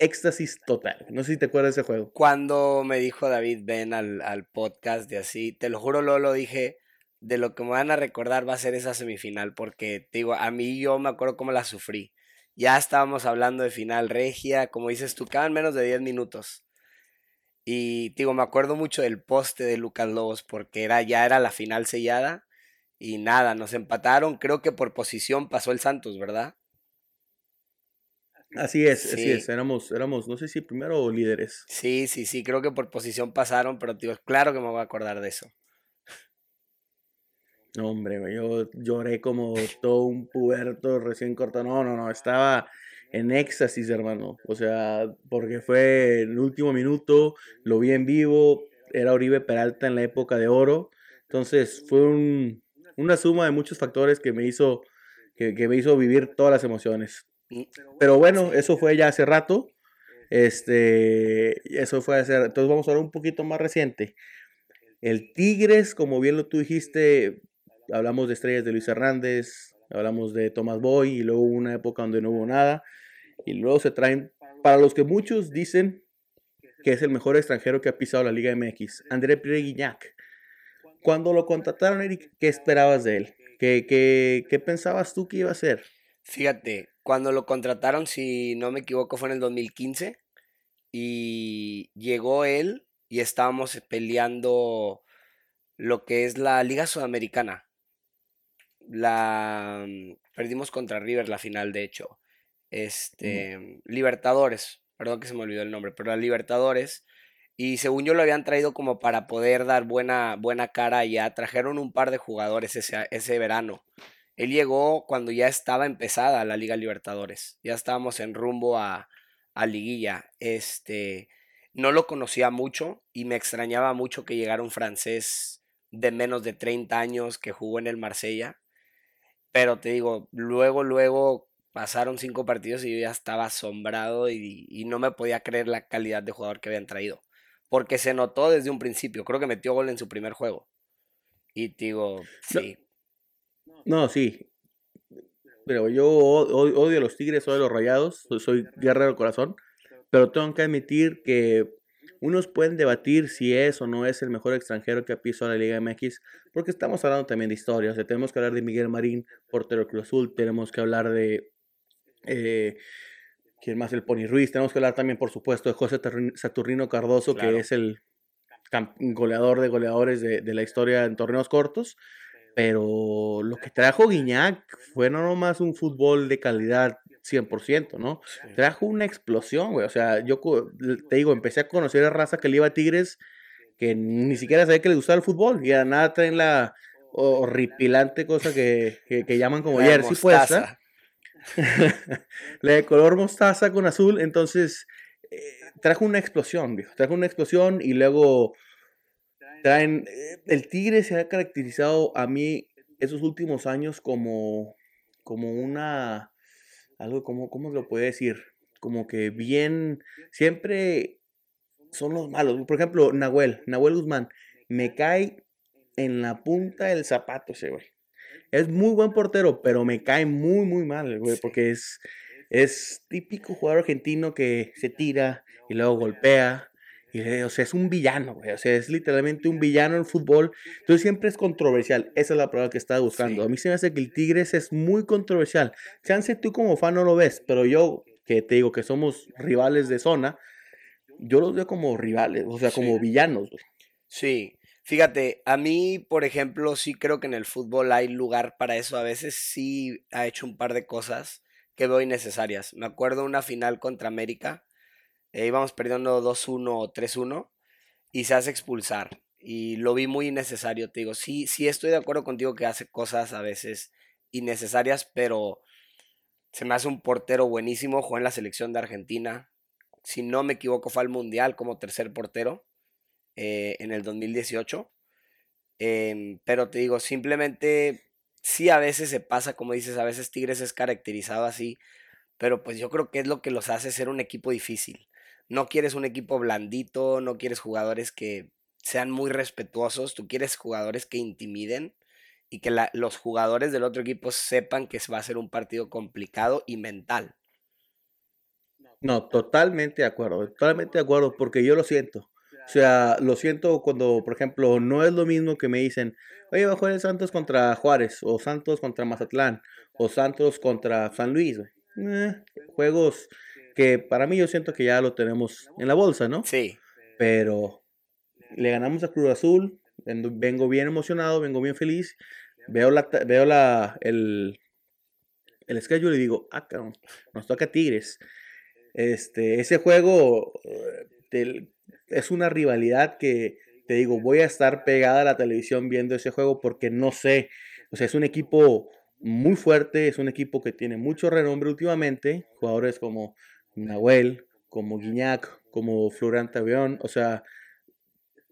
Éxtasis total. No sé si te acuerdas de ese juego. Cuando me dijo David, ven al, al podcast de así, te lo juro, lo dije de lo que me van a recordar va a ser esa semifinal, porque te digo, a mí yo me acuerdo cómo la sufrí. Ya estábamos hablando de final regia, como dices tú, quedan menos de 10 minutos. Y digo, me acuerdo mucho del poste de Lucas Lobos, porque era, ya era la final sellada. Y nada, nos empataron. Creo que por posición pasó el Santos, ¿verdad? Así es, así es. Éramos, éramos, no sé si primero o líderes. Sí, sí, sí, creo que por posición pasaron, pero digo, claro que me voy a acordar de eso. No, hombre, yo lloré como todo un puberto recién cortado. No, no, no, estaba en éxtasis, hermano. O sea, porque fue el último minuto, lo vi en vivo, era Oribe Peralta en la época de oro. Entonces fue una suma de muchos factores que me hizo, que, me hizo vivir todas las emociones. Pero bueno, eso fue ya hace rato. Este, eso fue hace. Entonces vamos a hablar un poquito más reciente. El Tigres, como bien lo tú dijiste, hablamos de estrellas de Luis Hernández, hablamos de Tomás Boy y luego una época donde no hubo nada. Y luego se traen, para los que muchos dicen que es el mejor extranjero que ha pisado la Liga MX, André Pierre Guignac. Cuando lo contrataron, Eric, ¿qué esperabas de él? ¿Qué, qué, qué pensabas tú que iba a hacer? Fíjate, cuando lo contrataron, si no me equivoco, fue en el 2015 y llegó él y estábamos peleando lo que es la Liga Sudamericana la mm, perdimos contra River la final, de hecho. Este, Libertadores, perdón que se me olvidó el nombre, pero la Libertadores. Y según yo lo habían traído como para poder dar buena, buena cara ya. Trajeron un par de jugadores ese, ese verano. Él llegó cuando ya estaba empezada la Liga Libertadores. Ya estábamos en rumbo a, a liguilla. Este, no lo conocía mucho y me extrañaba mucho que llegara un francés de menos de 30 años que jugó en el Marsella pero te digo, luego, luego pasaron cinco partidos y yo ya estaba asombrado y, no me podía creer la calidad de jugador que habían traído. Porque se notó desde un principio. Creo que metió gol en su primer juego. Y te digo, sí. No, sí. Pero yo odio a los Tigres, odio a los Rayados. Soy guerrero corazón. Pero tengo que admitir que unos pueden debatir si es o no es el mejor extranjero que ha pisado la Liga MX, porque estamos hablando también de historia. O sea, tenemos que hablar de Miguel Marín, portero Cruz Azul, tenemos que hablar de. Eh, ¿Quién más? El Pony Ruiz. Tenemos que hablar también, por supuesto, de José Saturnino Cardoso, que es el goleador de goleadores de, de, la historia en torneos cortos. Pero lo que trajo Guiñac fue no nomás un fútbol de calidad, 100%, ¿no? Trajo una explosión, güey. O sea, yo te digo, empecé a conocer a raza que le iba a Tigres que ni siquiera sabía que le gustaba el fútbol y a nada traen la horripilante cosa que, que, llaman como jersey puesta. la de color mostaza con azul, entonces eh, trajo una explosión, viejo. Trajo una explosión y luego traen. Eh, el Tigre se ha caracterizado a mí esos últimos años como, como una. Algo como, ¿cómo lo puede decir? Como que bien. Siempre son los malos. Por ejemplo, Nahuel, Nahuel Guzmán. Me cae en la punta del zapato ese güey. Es muy buen portero, pero me cae muy, muy mal, güey, porque es, es típico jugador argentino que se tira y luego golpea. Y, o sea, es un villano, güey. O sea, es literalmente un villano en fútbol. Entonces siempre es controversial. Esa es la palabra que estaba buscando. A mí se me hace que el Tigres es muy controversial. Chance tú como fan no lo ves, pero yo, que te digo que somos rivales de zona, yo los veo como rivales, o sea, como villanos. Güey. Sí, Fíjate, a mí, por ejemplo, sí creo que en el fútbol hay lugar para eso. A veces sí ha hecho un par de cosas que veo innecesarias. Me acuerdo una final contra América. Eh, íbamos perdiendo 2-1 o 3-1 y se hace expulsar. Y lo vi muy innecesario, te digo. Sí, sí estoy de acuerdo contigo que hace cosas a veces innecesarias, pero se me hace un portero buenísimo. Jugó en la selección de Argentina. Si no me equivoco, fue al Mundial como tercer portero. Eh, en el 2018. Em, pero te digo, simplemente sí a veces se pasa, como dices, a veces Tigres es caracterizado así, pero pues yo creo que es lo que los hace ser un equipo difícil. No quieres un equipo blandito, no quieres jugadores que sean muy respetuosos, tú quieres jugadores que intimiden y que los jugadores del otro equipo sepan que va a ser un partido complicado y mental. No, totalmente de acuerdo, totalmente de acuerdo, porque yo lo siento. O sea, lo siento cuando, por ejemplo, no es lo mismo que me dicen, oye, va a jugar el Santos contra Juárez, o Santos contra Mazatlán, o Santos contra San Luis. Eh, juegos que para mí yo siento que ya lo tenemos en la bolsa, ¿no? Sí. Pero le ganamos a Cruz Azul, vengo bien emocionado, vengo bien feliz, veo la, veo la, el, el schedule y digo, ah, cabrón, nos toca Tigres. Este, ese juego, del, es una rivalidad que te digo, voy a estar pegada a la televisión viendo ese juego porque no sé, o sea, es un equipo muy fuerte, es un equipo que tiene mucho renombre últimamente, jugadores como Nahuel, como Guiñac, como Florian Tabeón, o sea,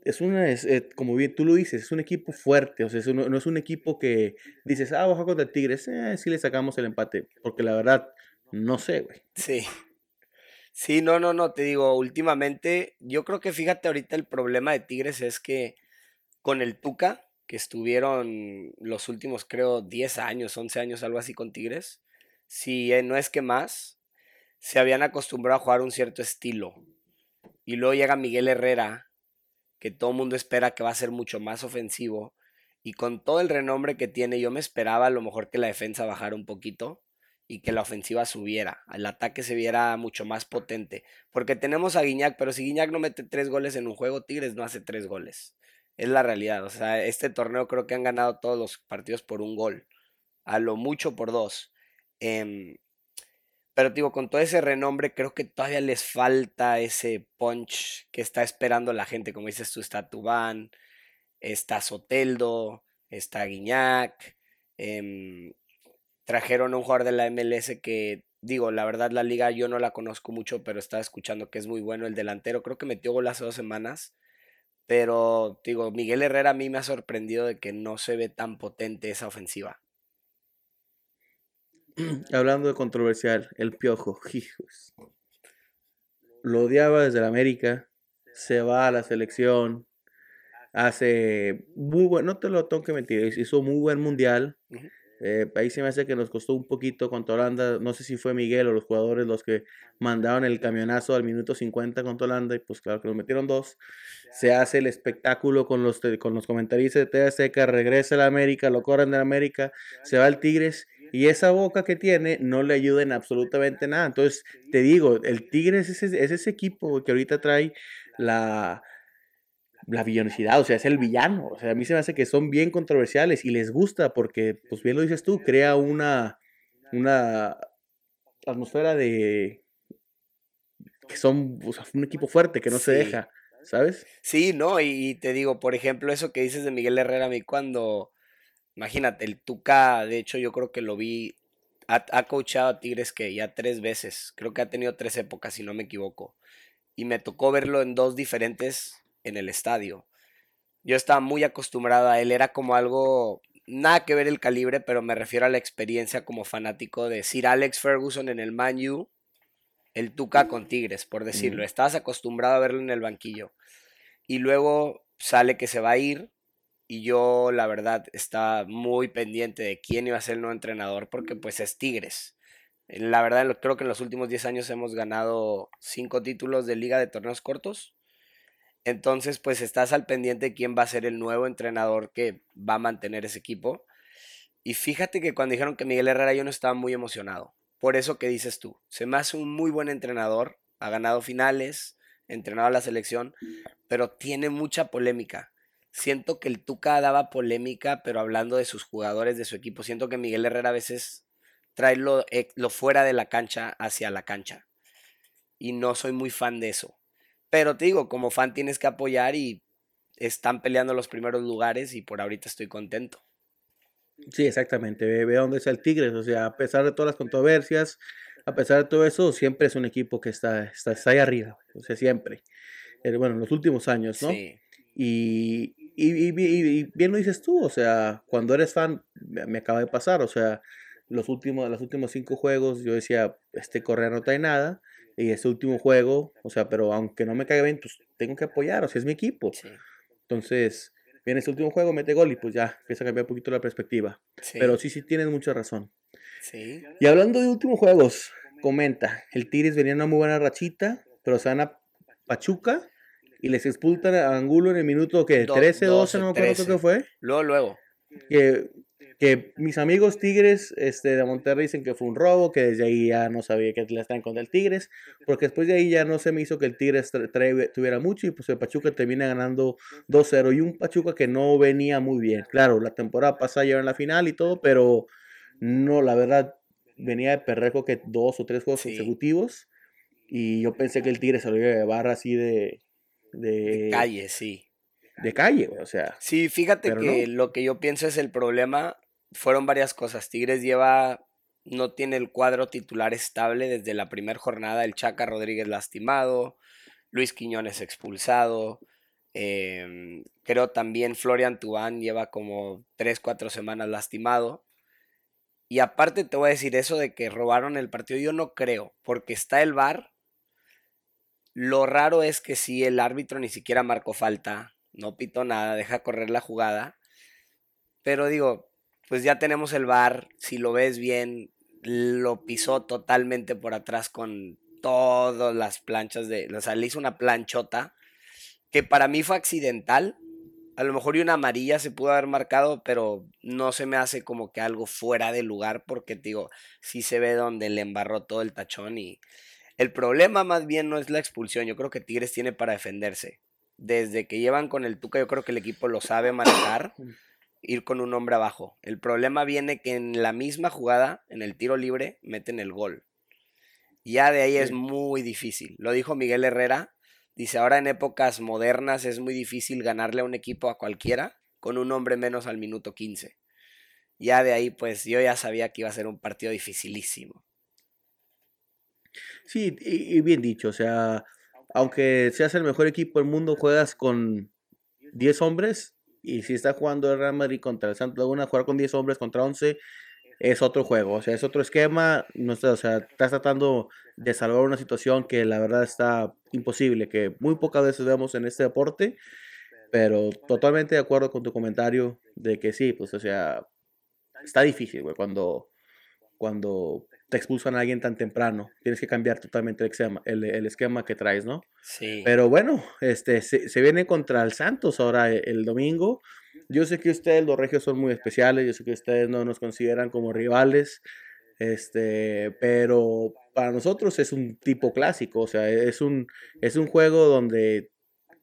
es una, es, eh, como bien tú lo dices, es un equipo fuerte, o sea, no, es un equipo que dices, ah, baja contra Tigres, eh, sí le sacamos el empate, porque la verdad, no sé, güey. Sí. Sí, no, no, no, te digo, últimamente, yo creo que fíjate ahorita el problema de Tigres es que con el Tuca, que estuvieron los últimos, creo, 10 años, 11 años, algo así con Tigres, si eh, no es que más, se habían acostumbrado a jugar un cierto estilo. Y luego llega Miguel Herrera, que todo el mundo espera que va a ser mucho más ofensivo. Y con todo el renombre que tiene, yo me esperaba a lo mejor que la defensa bajara un poquito y que la ofensiva subiera, el ataque se viera mucho más potente. Porque tenemos a Guiñac, pero si Guiñac no mete tres goles en un juego, Tigres no hace tres goles. Es la realidad. O sea, este torneo creo que han ganado todos los partidos por un gol. A lo mucho por dos. Em, pero digo, con todo ese renombre, creo que todavía les falta ese punch que está esperando la gente. Como dices tú, está Tubán, está Soteldo, está Guiñac. Em, trajeron a un jugador de la MLS que, digo, la verdad la liga yo no la conozco mucho, pero estaba escuchando que es muy bueno el delantero. Creo que metió gol hace dos semanas. Pero, digo, Miguel Herrera a mí me ha sorprendido de que no se ve tan potente esa ofensiva. Hablando de controversial, el piojo, hijos. Lo odiaba desde la América, se va a la selección, hace muy bueno, no te lo tengo que mentir, hizo muy buen mundial. Eh, ahí se me hace que nos costó un poquito contra Holanda. No sé si fue Miguel o los jugadores los que mandaron el camionazo al minuto 50 contra Holanda. Y pues claro que nos metieron dos. Se hace el espectáculo con los, con los comentaristas de TV Seca. Regresa a la América, lo corren de la América. Se va al Tigres. Y esa boca que tiene no le ayuda en absolutamente nada. Entonces, te digo, el Tigres es ese, es ese equipo que ahorita trae la, la villanosidad, o sea, es el villano. O sea, a mí se me hace que son bien controversiales y les gusta porque, pues bien lo dices tú, crea una, una atmósfera de que son un equipo fuerte, que no se deja, ¿sabes? Sí, no, y, te digo, por ejemplo, eso que dices de Miguel Herrera, a mí cuando, imagínate, el Tuca, de hecho yo creo que lo vi, ha, ha coachado a Tigres que ya tres veces, creo que ha tenido tres épocas, si no me equivoco, y me tocó verlo en dos diferentes en el estadio. Yo estaba muy acostumbrado a él, era como algo nada que ver el calibre, pero me refiero a la experiencia como fanático de Sir Alex Ferguson en el Man U, el Tuca con Tigres, por decirlo. Estabas acostumbrado a verlo en el banquillo. Y luego sale que se va a ir y yo la verdad estaba muy pendiente de quién iba a ser el nuevo entrenador porque pues es Tigres. La verdad creo que en los últimos 10 años hemos ganado 5 títulos de liga de torneos cortos entonces, pues estás al pendiente de quién va a ser el nuevo entrenador que va a mantener ese equipo. Y fíjate que cuando dijeron que Miguel Herrera yo no estaba muy emocionado. Por eso que dices tú, se me hace un muy buen entrenador, ha ganado finales, entrenado a la selección, pero tiene mucha polémica. Siento que el Tuca daba polémica, pero hablando de sus jugadores, de su equipo. Siento que Miguel Herrera a veces trae lo, lo fuera de la cancha hacia la cancha. Y no soy muy fan de eso. Pero te digo, como fan tienes que apoyar y están peleando los primeros lugares y por ahorita estoy contento. Sí, exactamente. Ve, dónde está el Tigres. O sea, a pesar de todas las controversias, a pesar de todo eso, siempre es un equipo que está, está, ahí arriba. O sea, siempre. Eh, bueno, en los últimos años, ¿no? Sí. Y, y, bien lo dices tú, o sea, cuando eres fan, me, acaba de pasar, o sea, los últimos, los últimos cinco juegos yo decía, este correr no trae nada, y ese último juego, o sea, pero aunque no me caiga bien, pues tengo que apoyar, o sea, es mi equipo. Entonces, viene ese último juego, mete gol y pues ya empieza a cambiar un poquito la perspectiva. Pero sí, sí tienes mucha razón. Sí. Y hablando de últimos juegos, comenta, el Tigres venía una muy buena rachita, pero se van a Pachuca y les expulsan a Angulo en el minuto que 13, 12, no me acuerdo qué fue. Luego, luego. Que que mis amigos Tigres este, de Monterrey dicen que fue un robo, que desde ahí ya no sabía que le estaban contra el Tigres, porque después de ahí ya no se me hizo que el Tigres tuviera mucho y pues el Pachuca termina ganando 2-0 y un Pachuca que no venía muy bien. Claro, la temporada pasada ya en la final y todo, pero no, la verdad, venía de perrejo que dos o tres juegos consecutivos y yo pensé que el Tigres se lo iba a llevar así de... De, calle, sí de calle, o sea. Sí, fíjate que lo que yo pienso es el problema fueron varias cosas. Tigres lleva, no tiene el cuadro titular estable desde la primera jornada. El Chaca Rodríguez lastimado, Luis Quiñones expulsado. Em, creo también Florian Tubán lleva como 3, 4 semanas lastimado. Y aparte te voy a decir eso de que robaron el partido, yo no creo, porque está el VAR. Lo raro es que si el árbitro ni siquiera marcó falta, no pitó nada, deja correr la jugada. Pero digo, pues ya tenemos el bar, si lo ves bien, lo pisó totalmente por atrás con todas las planchas de, o sea, le hizo una planchota que para mí fue accidental. A lo mejor y una amarilla se pudo haber marcado, pero no se me hace como que algo fuera de lugar porque digo, sí se ve donde le embarró todo el tachón y el problema más bien no es la expulsión, yo creo que Tigres tiene para defenderse. Desde que llevan con el Tuca, yo creo que el equipo lo sabe manejar ir con un hombre abajo. El problema viene que en la misma jugada, en el tiro libre, meten el gol. Ya de ahí es muy difícil. Lo dijo Miguel Herrera. Dice, ahora en épocas modernas es muy difícil ganarle a un equipo a cualquiera con un hombre menos al minuto 15. Ya de ahí, pues yo ya sabía que iba a ser un partido dificilísimo. Sí, y, bien dicho, o sea, aunque seas el mejor equipo del mundo, juegas con 10 hombres y si está jugando el Real Madrid contra el Santos Laguna, jugar con 10 hombres contra 11 es otro juego, o sea, es otro esquema, no o sea, estás tratando de salvar una situación que la verdad está imposible, que muy pocas veces vemos en este deporte, pero totalmente de acuerdo con tu comentario de que sí, pues o sea, está difícil, güey, cuando, cuando te expulsan a alguien tan temprano. Tienes que cambiar totalmente el esquema, el, esquema que traes, ¿no? Sí. Pero bueno, este, se, viene contra el Santos ahora e, el, domingo. Yo sé que ustedes, los regios, son muy especiales. Yo sé que ustedes no nos consideran como rivales. Este, pero para nosotros es un tipo clásico. O sea, es un, es un juego donde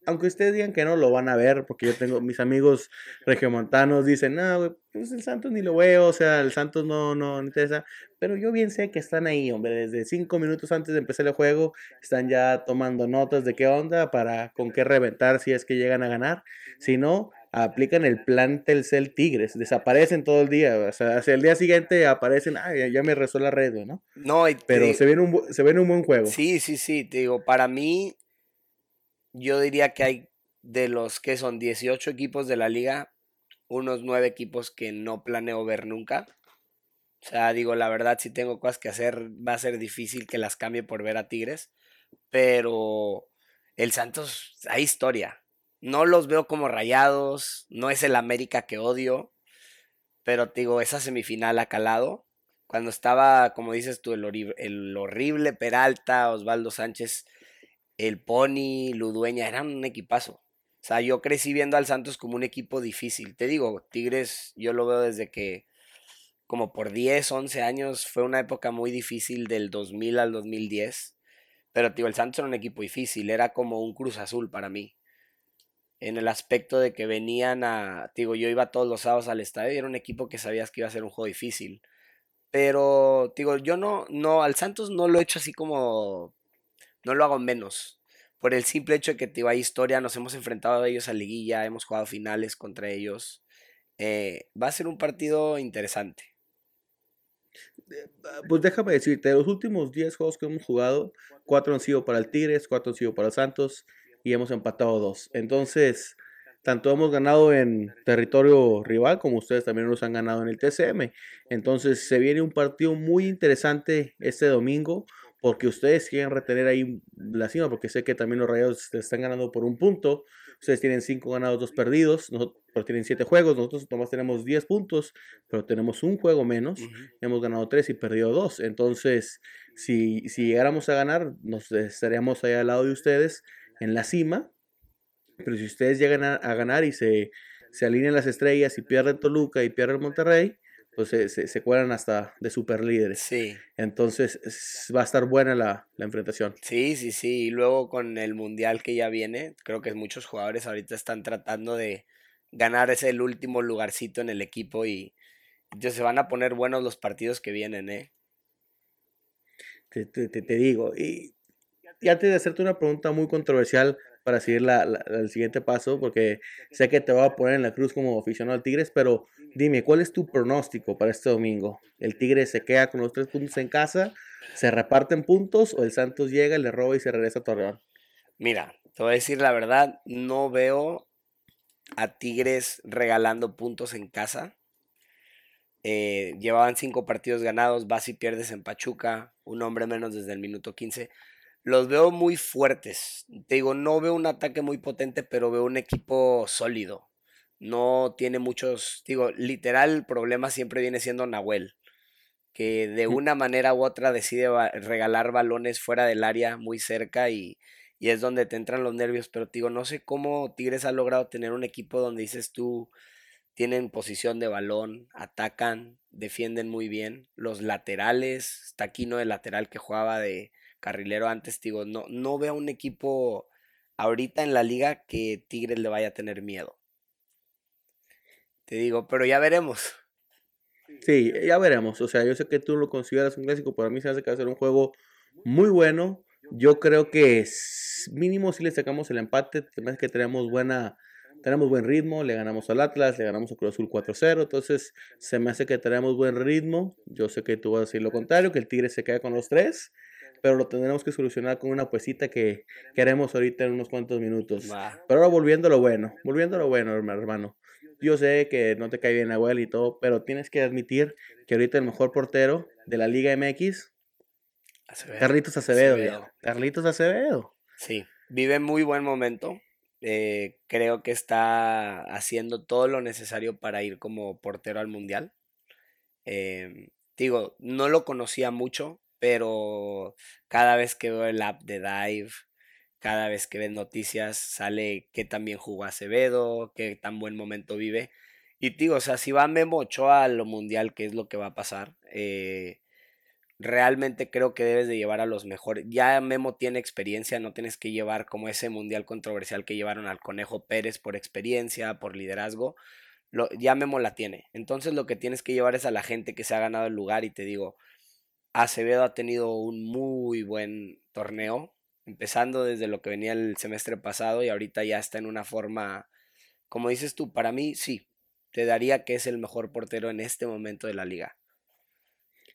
aunque ustedes digan que no lo van a ver, porque yo tengo mis amigos regiomontanos dicen, no, güey, pues el Santos ni lo veo, o sea, el Santos no, no, no interesa, pero yo bien sé que están ahí, hombre, desde cinco minutos antes de empezar el juego, están ya tomando notas de qué onda, para con qué reventar si es que llegan a ganar, si no, aplican el plan Telcel Tigres, desaparecen todo el día, o sea, hacia el día siguiente aparecen, ah, ya, me rezó la red, ¿no? No, pero se, viene un, se viene un buen juego. Sí, sí, sí, te digo, para mí, yo diría que hay de los que son 18 equipos de la liga, unos 9 equipos que no planeo ver nunca. O sea, digo, la verdad, si tengo cosas que hacer, va a ser difícil que las cambie por ver a Tigres. Pero el Santos, hay historia. No los veo como rayados, no es el América que odio, pero digo, esa semifinal ha calado. Cuando estaba, como dices tú, el, el horrible Peralta, Osvaldo Sánchez, el Pony, Ludueña, eran un equipazo. O sea, yo crecí viendo al Santos como un equipo difícil. Te digo, Tigres, yo lo veo desde que, como por 10, 11 años, fue una época muy difícil del 2000 al 2010. Pero, digo, el Santos era un equipo difícil, era como un Cruz Azul para mí en el aspecto de que venían a, digo, yo iba todos los sábados al estadio y era un equipo que sabías que iba a ser un juego difícil. Pero, digo, yo no, no, al Santos no lo he hecho así como, no lo hago menos. Por el simple hecho de que, hay historia, nos hemos enfrentado a ellos a liguilla, hemos jugado finales contra ellos. Eh, va a ser un partido interesante. Pues déjame decirte, de los últimos 10 juegos que hemos jugado, 4 han sido para el Tigres, 4 han sido para Santos, y hemos empatado dos. Entonces, tanto hemos ganado en territorio rival como ustedes también nos han ganado en el TCM. Entonces, se viene un partido muy interesante este domingo porque ustedes quieren retener ahí la cima, porque sé que también los Rayados están ganando por un punto. Ustedes tienen cinco ganados, dos perdidos, nosotros pero tienen siete juegos, nosotros nomás tenemos 10 puntos, pero tenemos un juego menos, hemos ganado tres y perdido dos. Entonces, si, si llegáramos a ganar, nos estaríamos ahí al lado de ustedes en la cima, pero si ustedes llegan a, ganar y se, se, alinean las estrellas y pierden Toluca y pierden Monterrey, pues se, se, cuelan hasta de super líderes. Sí. Entonces va a estar buena la, la, enfrentación. Sí, sí, sí. Y luego con el mundial que ya viene, creo que muchos jugadores ahorita están tratando de ganar ese el último lugarcito en el equipo y entonces se van a poner buenos los partidos que vienen, ¿eh? Te, te, te digo, y y antes de hacerte una pregunta muy controversial para seguir la, el siguiente paso, porque sé que te voy a poner en la cruz como aficionado al Tigres, pero dime, ¿cuál es tu pronóstico para este domingo? ¿El Tigre se queda con los tres puntos en casa? ¿Se reparten puntos o el Santos llega, le roba y se regresa a Torreón? Mira, te voy a decir la verdad, no veo a Tigres regalando puntos en casa. Eh, llevaban cinco partidos ganados, vas y pierdes en Pachuca, un hombre menos desde el minuto 15 los veo muy fuertes. Te digo, no veo un ataque muy potente, pero veo un equipo sólido. No tiene muchos, digo, literal el problema siempre viene siendo Nahuel, que de una manera u otra decide regalar balones fuera del área, muy cerca, y, y es donde te entran los nervios. Pero te digo, no sé cómo Tigres ha logrado tener un equipo donde dices tú, tienen posición de balón, atacan, defienden muy bien. Los laterales, está aquí no el lateral que jugaba de, carrilero antes, digo, no, no veo un equipo ahorita en la liga que Tigres le vaya a tener miedo. Te digo, pero ya veremos. Sí, ya veremos. O sea, yo sé que tú lo consideras un clásico, pero a mí se hace que va a ser un juego muy bueno. Yo creo que mínimo si le sacamos el empate, también que tenemos buena tenemos buen ritmo, le ganamos al Atlas, le ganamos a Cruz Azul 4-0, entonces se me hace que tenemos buen ritmo. Yo sé que tú vas a decir lo contrario, que el Tigre se queda con los tres pero lo tendremos que solucionar con una puesita que, queremos ahorita en unos cuantos minutos. Pero ahora volviendo a lo bueno, volviendo a lo bueno, hermano. Yo sé que no te cae bien Nahuel y todo, pero tienes que admitir que ahorita el mejor portero de la Liga MX, Carlitos Acevedo, Carlitos Acevedo. Sí, vive muy buen momento. Eh, creo que está haciendo todo lo necesario para ir como portero al mundial. Eh, digo, no lo conocía mucho, pero cada vez que veo el app de Dive, cada vez que ven noticias, sale que también jugó Acevedo, que tan buen momento vive. Y digo, o sea, si va Memo Ochoa a lo mundial, ¿qué es lo que va a pasar? Eh, realmente creo que debes de llevar a los mejores. Ya Memo tiene experiencia, no tienes que llevar como ese mundial controversial que llevaron al Conejo Pérez por experiencia, por liderazgo. Lo, ya Memo la tiene. Entonces lo que tienes que llevar es a la gente que se ha ganado el lugar y te digo, Acevedo ha tenido un muy buen torneo, empezando desde lo que venía el semestre pasado y ahorita ya está en una forma, como dices tú, para mí sí, te daría que es el mejor portero en este momento de la liga.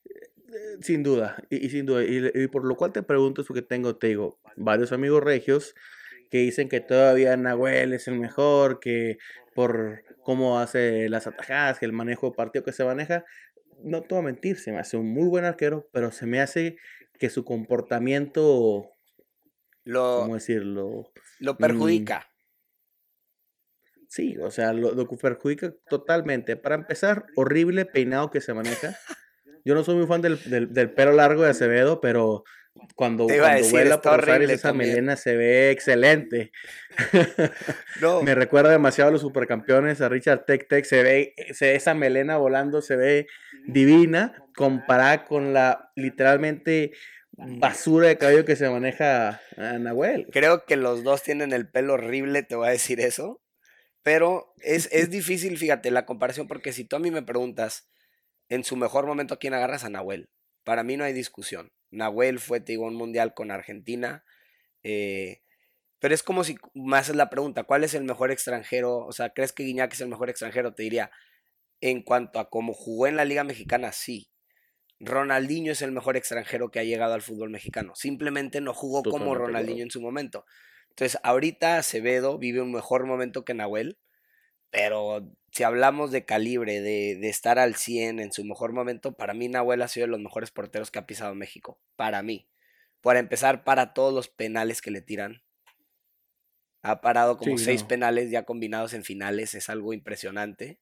Eh, sin duda, y, sin duda, y, por lo cual te pregunto es porque tengo, te digo, varios amigos regios que dicen que todavía Nahuel es el mejor, que por cómo hace las atajadas, que el manejo de partido que se maneja, no te voy a mentir, se me hace un muy buen arquero, pero se me hace que su comportamiento, lo, ¿cómo decirlo? Lo mm, perjudica. sí, o sea, lo, lo perjudica totalmente. Para empezar, horrible peinado que se maneja. Yo no soy muy fan del, del, pelo largo de Acevedo, pero cuando, cuando vuela por esa melena se ve excelente. Me recuerda demasiado a los supercampeones, a Richard Tech Tech, se ve esa melena volando, se ve divina comparada con la literalmente basura de cabello que se maneja a Nahuel. Creo que los dos tienen el pelo horrible, te voy a decir eso. Pero es, es difícil, fíjate, la comparación, porque si tú a mí me preguntas, en su mejor momento, ¿a quién agarras? A Nahuel. Para mí no hay discusión. Nahuel fue, un mundial con Argentina. Eh, pero es como si me haces la pregunta, ¿cuál es el mejor extranjero? O sea, ¿crees que Guiñac es el mejor extranjero? Te diría, en cuanto a cómo jugó en la Liga Mexicana, sí. Ronaldinho es el mejor extranjero que ha llegado al fútbol mexicano. Simplemente no jugó como Ronaldinho en su momento. Entonces, ahorita Acevedo vive un mejor momento que Nahuel, pero si hablamos de calibre, de, de, estar al 100 en su mejor momento, para mí Nahuel ha sido de los mejores porteros que ha pisado México. Para mí. Para empezar, para todos los penales que le tiran. Ha parado como seis penales ya combinados en finales, es algo impresionante.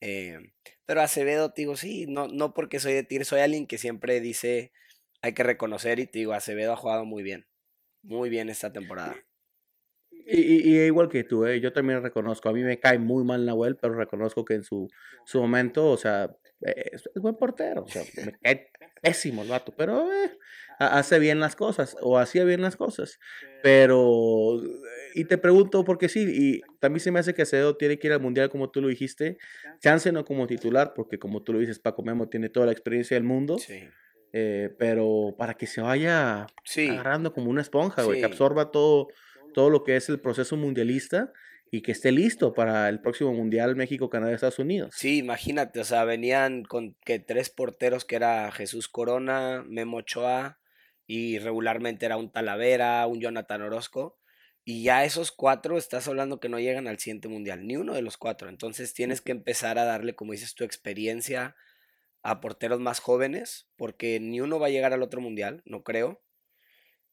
Eh, pero Acevedo, te digo, sí, no, no porque soy de Tigre, soy alguien que siempre dice, hay que reconocer y te digo, Acevedo ha jugado muy bien, muy bien esta temporada. Y, y, igual que tú, ¿eh? yo también reconozco, a mí me cae muy mal Nahuel, pero reconozco que en su, su momento, o sea, es, buen portero, o sea, me cae pésimo el vato, pero eh, hace bien las cosas, o hacía bien las cosas. Pero, y te pregunto, porque sí, y también se me hace que Acevedo tiene que ir al Mundial como tú lo dijiste, chance no como titular, porque como tú lo dices, Paco Memo tiene toda la experiencia del mundo. Eh, pero para que se vaya agarrando como una esponja, güey, que absorba todo todo lo que es el proceso mundialista y que esté listo para el próximo Mundial México, Canadá, Estados Unidos. Sí, imagínate, o sea, venían con que tres porteros que era Jesús Corona, Memo Ochoa y regularmente era un Talavera, un Jonathan Orozco. Y ya esos cuatro estás hablando que no llegan al siguiente mundial, ni uno de los cuatro. Entonces tienes que empezar a darle, como dices, tu experiencia a porteros más jóvenes, porque ni uno va a llegar al otro mundial, no creo.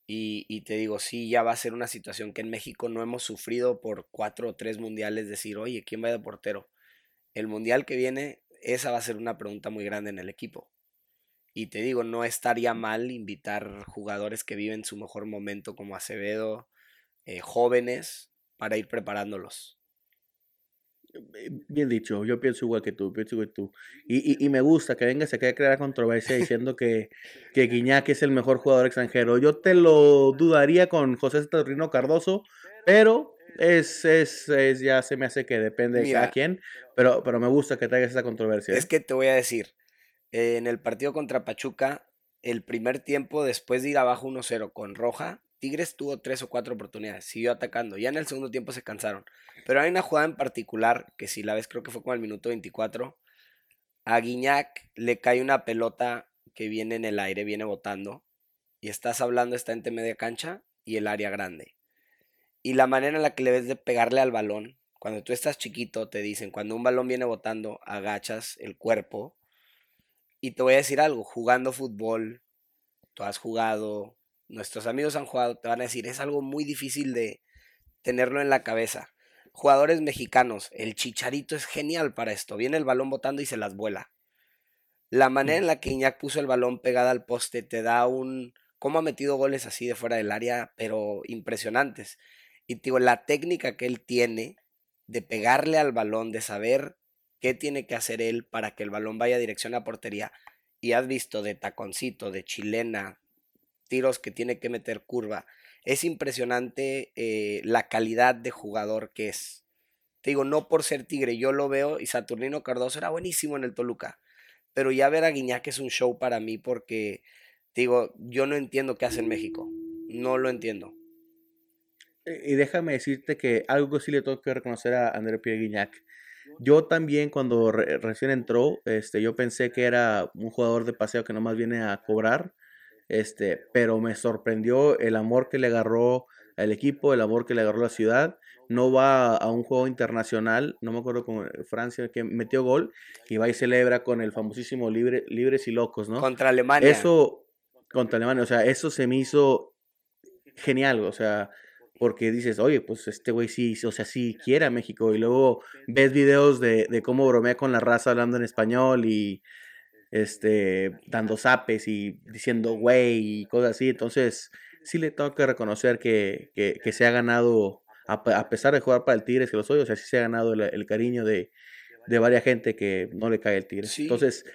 Y, te digo, sí, ya va a ser una situación que en México no hemos sufrido por cuatro o tres mundiales, decir, oye, ¿quién va de portero? El mundial que viene, esa va a ser una pregunta muy grande en el equipo. Y te digo, no estaría mal invitar jugadores que viven su mejor momento como Acevedo, eh, jóvenes, para ir preparándolos. Bien dicho, yo pienso igual que tú, pienso igual que tú. Y, y, me gusta que vengas aquí a crear controversia diciendo que, que Guiñac es el mejor jugador extranjero. Yo te lo dudaría con José Torrino Cardoso, pero es, es, es, ya se me hace que depende de cada quien. Pero, pero me gusta que traigas esa controversia. Es que te voy a decir, en el partido contra Pachuca, el primer tiempo después de ir abajo 1-0 con Roja, Tigres tuvo tres o cuatro oportunidades, siguió atacando. Ya en el segundo tiempo se cansaron. Pero hay una jugada en particular que si la ves creo que fue como al minuto 24. A Guiñac le cae una pelota que viene en el aire, viene botando. Y estás hablando, está entre media cancha y el área grande. Y la manera en la que le ves de pegarle al balón, cuando tú estás chiquito, te dicen, cuando un balón viene botando, agachas el cuerpo. Y te voy a decir algo, jugando fútbol, tú has jugado, nuestros amigos han jugado, te van a decir, es algo muy difícil de tenerlo en la cabeza. Jugadores mexicanos, el chicharito es genial para esto. Viene el balón botando y se las vuela. La manera en la que Iñak puso el balón pegada al poste te da un. cómo ha metido goles así de fuera del área, pero impresionantes. Y digo, la técnica que él tiene de pegarle al balón, de saber qué tiene que hacer él para que el balón vaya a dirección a portería y has visto de taconcito, de chilena, tiros que tiene que meter curva, es impresionante eh, la calidad de jugador que es. Te digo, no por ser tigre, yo lo veo y Saturnino Cardoso era buenísimo en el Toluca, pero ya ver a Guiñac es un show para mí porque, te digo, yo no entiendo qué hace en México, no lo entiendo. Y déjame decirte que algo sí le tengo que reconocer a André Pierre Guignac. Yo también cuando recién entró, este, yo pensé que era un jugador de paseo que nomás viene a cobrar, este, pero me sorprendió el amor que le agarró al equipo, el amor que le agarró a la ciudad. No va a un juego internacional, no me acuerdo con Francia, que metió gol y va y celebra con el famosísimo libre, Libres y Locos, ¿no? Contra Alemania. Eso, contra Alemania, o sea, eso se me hizo genial, o sea, porque dices, oye, pues este güey sí, o sea, sí quiere a México. Y luego ves videos de, de, cómo bromea con la raza hablando en español y este dando zapes y diciendo güey y cosas así. Entonces, sí le tengo que reconocer que, que, que se ha ganado, a, pesar de jugar para el Tigres, que lo soy, o sea, sí se ha ganado el, el cariño de, de varias gente que no le cae el Tigres. Entonces,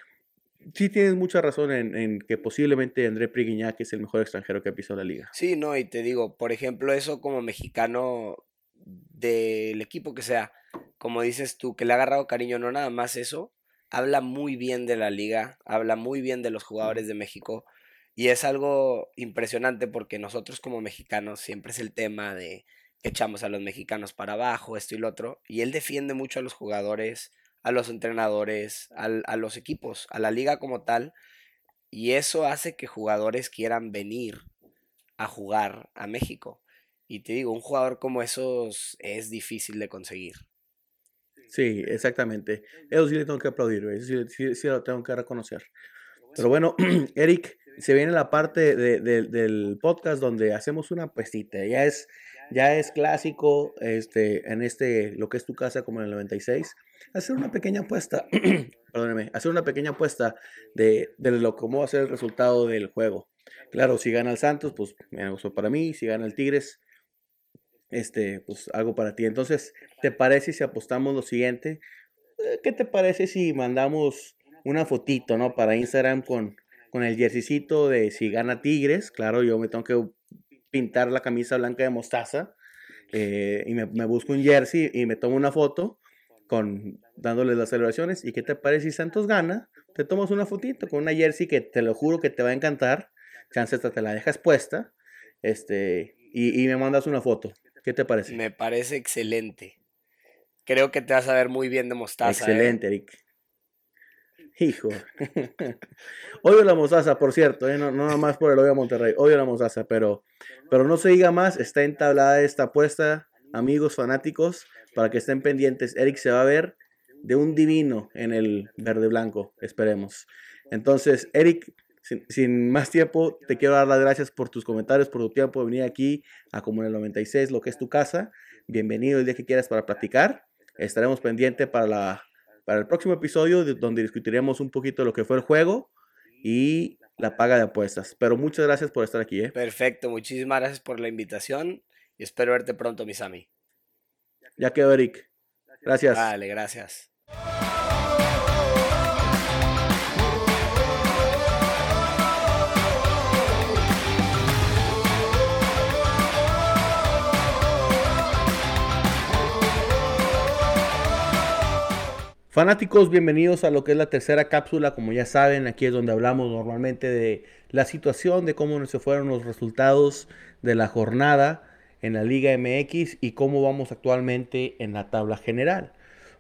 sí tienes mucha razón en, que posiblemente André Priguiñac es el mejor extranjero que ha pisado la liga. Sí, no, y te digo, por ejemplo, eso como mexicano del equipo que sea, como dices tú, que le ha agarrado cariño, no nada más eso, habla muy bien de la liga, habla muy bien de los jugadores de México, y es algo impresionante porque nosotros como mexicanos siempre es el tema de echamos a los mexicanos para abajo, esto y lo otro, y él defiende mucho a los jugadores, a los entrenadores, a los equipos, a la liga como tal, y eso hace que jugadores quieran venir a jugar a México. Y te digo, un jugador como esos es difícil de conseguir. Sí, exactamente. Eso sí le tengo que aplaudir, eso sí, sí, lo tengo que reconocer. Pero bueno, Eric, se viene la parte del podcast donde hacemos una puestita. Ya es ya es clásico este, en este, lo que es tu casa como en el 96, hacer una pequeña apuesta, perdóneme, hacer una pequeña apuesta de, de, lo cómo va a ser el resultado del juego. Claro, si gana el Santos, pues me gustó para mí, si gana el Tigres, este, pues algo para ti. Entonces, ¿te parece si apostamos lo siguiente? Eh, ¿Qué te parece si mandamos una fotito, ¿no? Para Instagram con, con el jerseycito de si gana Tigres. Claro, yo me tengo que pintar la camisa blanca de mostaza eh, y me, busco un jersey y me tomo una foto con dándoles las celebraciones. ¿Y qué te parece si Santos gana? Te tomas una fotito con una jersey que te lo juro que te va a encantar. Chance te la dejas puesta. Este, y, y me mandas una foto. ¿Qué te parece? Me parece excelente. Creo que te vas a ver muy bien de mostaza. ¿eh? Excelente, Eric. Hijo. odio la mostaza, por cierto, ¿eh? no, nada más por el odio a Monterrey. Odio la mostaza, pero, pero no se diga más. Está entablada esta apuesta, amigos fanáticos, para que estén pendientes. Eric se va a ver de un divino en el verde blanco, esperemos. Entonces, Eric, sin, más tiempo, te quiero dar las gracias por tus comentarios, por tu tiempo de venir aquí a Comunidad 96, lo que es tu casa. Bienvenido el día que quieras para platicar. Estaremos pendientes para la para el próximo episodio donde discutiremos un poquito lo que fue el juego y la paga de apuestas. Pero muchas gracias por estar aquí. ¿eh? Perfecto, muchísimas gracias por la invitación y espero verte pronto, Misami. Ya quedó, Eric. Gracias. Vale, gracias. Fanáticos, bienvenidos a lo que es la tercera cápsula. Como ya saben, aquí es donde hablamos normalmente de la situación, de cómo se fueron los resultados de la jornada en la Liga MX y cómo vamos actualmente en la tabla general.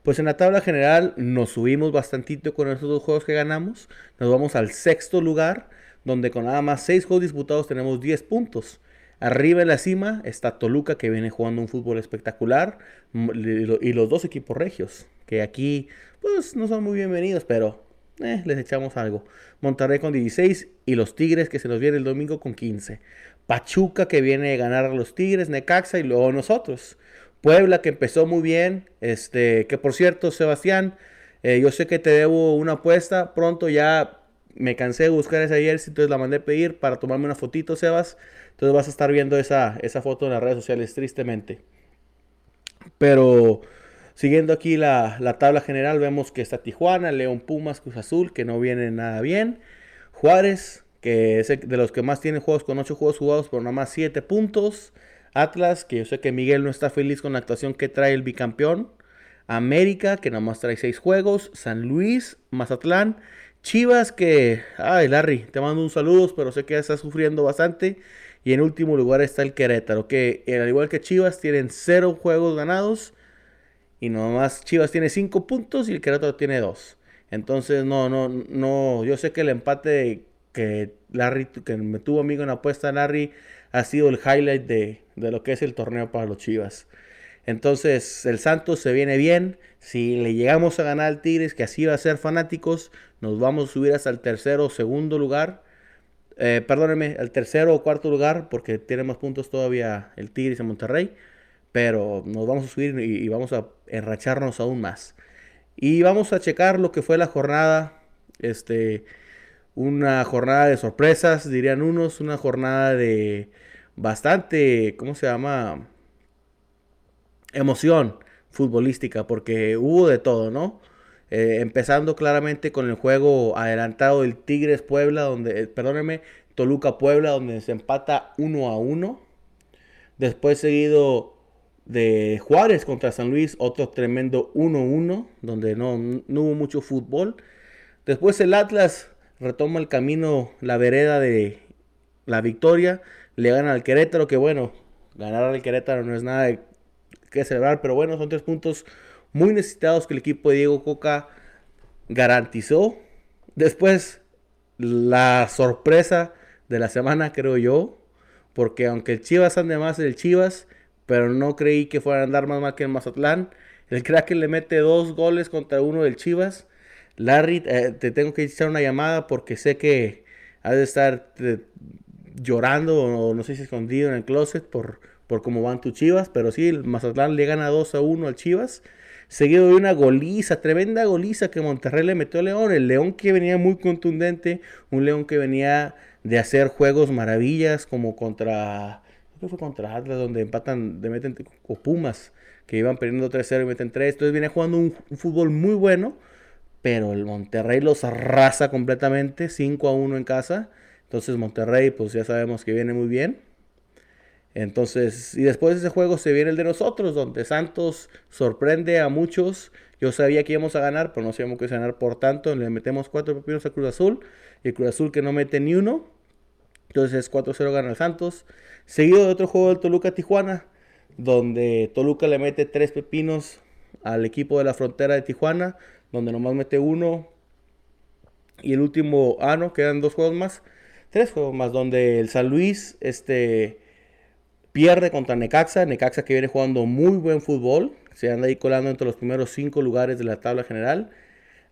Pues en la tabla general nos subimos bastantito con estos dos juegos que ganamos. Nos vamos al sexto lugar, donde con nada más seis juegos disputados tenemos 10 puntos. Arriba en la cima está Toluca, que viene jugando un fútbol espectacular, y los dos equipos regios, que aquí pues no son muy bienvenidos, pero eh, les echamos algo. Monterrey con 16 y los Tigres que se nos viene el domingo con 15. Pachuca que viene a ganar a los Tigres, Necaxa y luego nosotros. Puebla que empezó muy bien, este, que por cierto, Sebastián, eh, yo sé que te debo una apuesta, pronto ya me cansé de buscar esa jersey, entonces la mandé a pedir para tomarme una fotito, Sebas. Entonces vas a estar viendo esa, esa foto en las redes sociales, tristemente. Pero Siguiendo aquí la, tabla general, vemos que está Tijuana, León Pumas, Cruz Azul, que no viene nada bien. Juárez, que es de los que más tiene juegos con 8 juegos jugados, pero nada más 7 puntos. Atlas, que yo sé que Miguel no está feliz con la actuación que trae el bicampeón. América, que nada más trae 6 juegos. San Luis, Mazatlán. Chivas, que, ay Larry, te mando un saludo, pero sé que está sufriendo bastante. Y en último lugar está el Querétaro, que al igual que Chivas tienen 0 juegos ganados. Y nomás Chivas tiene 5 puntos y el Querétaro tiene 2. Entonces, no, no, no. Yo sé que el empate que Larry, que me tuvo amigo en apuesta, Larry, ha sido el highlight de, de lo que es el torneo para los Chivas. Entonces, el Santos se viene bien. Si le llegamos a ganar al Tigres, que así va a ser fanáticos, nos vamos a subir hasta el tercero o segundo lugar. Eh, perdónenme, al tercero o cuarto lugar, porque tiene más puntos todavía el Tigres en Monterrey. Pero nos vamos a subir y, vamos a enracharnos aún más. Y vamos a checar lo que fue la jornada. Este, una jornada de sorpresas, dirían unos, una jornada de bastante, ¿cómo se llama? Emoción futbolística, porque hubo de todo, ¿no? Eh, empezando claramente con el juego adelantado del Tigres Puebla, donde, eh, perdónenme, Toluca Puebla, donde se empata 1 a 1. Después seguido de Juárez contra San Luis, otro tremendo 1-1, donde no, no, hubo mucho fútbol. Después el Atlas retoma el camino, la vereda de la victoria, le gana al Querétaro, que bueno, ganar al Querétaro no es nada que celebrar, pero bueno, son tres puntos muy necesitados que el equipo de Diego Coca garantizó. Después, la sorpresa de la semana, creo yo, porque aunque el Chivas ande más el Chivas, pero no creí que fuera a andar más mal que el Mazatlán. El Kraken le mete dos goles contra uno del Chivas. Larry, eh, te tengo que echar una llamada porque sé que has de estar llorando o no sé si escondido en el closet por, por cómo van tus Chivas, pero sí, el Mazatlán le gana 2 a 1 al Chivas. Seguido de una goliza, tremenda goliza que Monterrey le metió a León. El León que venía muy contundente, un León que venía de hacer juegos maravillas como contra, que fue contra Atlas, donde empatan, de meten, o Pumas, que iban perdiendo 3-0 y meten 3. Entonces viene jugando un, fútbol muy bueno, pero el Monterrey los arrasa completamente, 5 a 1 en casa. Entonces Monterrey, pues ya sabemos que viene muy bien. Entonces, y después de ese juego se viene el de nosotros, donde Santos sorprende a muchos. Yo sabía que íbamos a ganar, pero no sabíamos que a ganar por tanto. Le metemos cuatro pepinos a Cruz Azul. Y Cruz Azul que no mete ni uno. Entonces 4-0 gana el Santos. Seguido de otro juego del Toluca-Tijuana, donde Toluca le mete tres pepinos al equipo de la frontera de Tijuana, donde nomás mete uno. Y el último, ah, no, quedan dos juegos más. Tres juegos más, donde el San Luis, este Pierde contra Necaxa. Necaxa que viene jugando muy buen fútbol. Se anda ahí colando entre los primeros cinco lugares de la tabla general.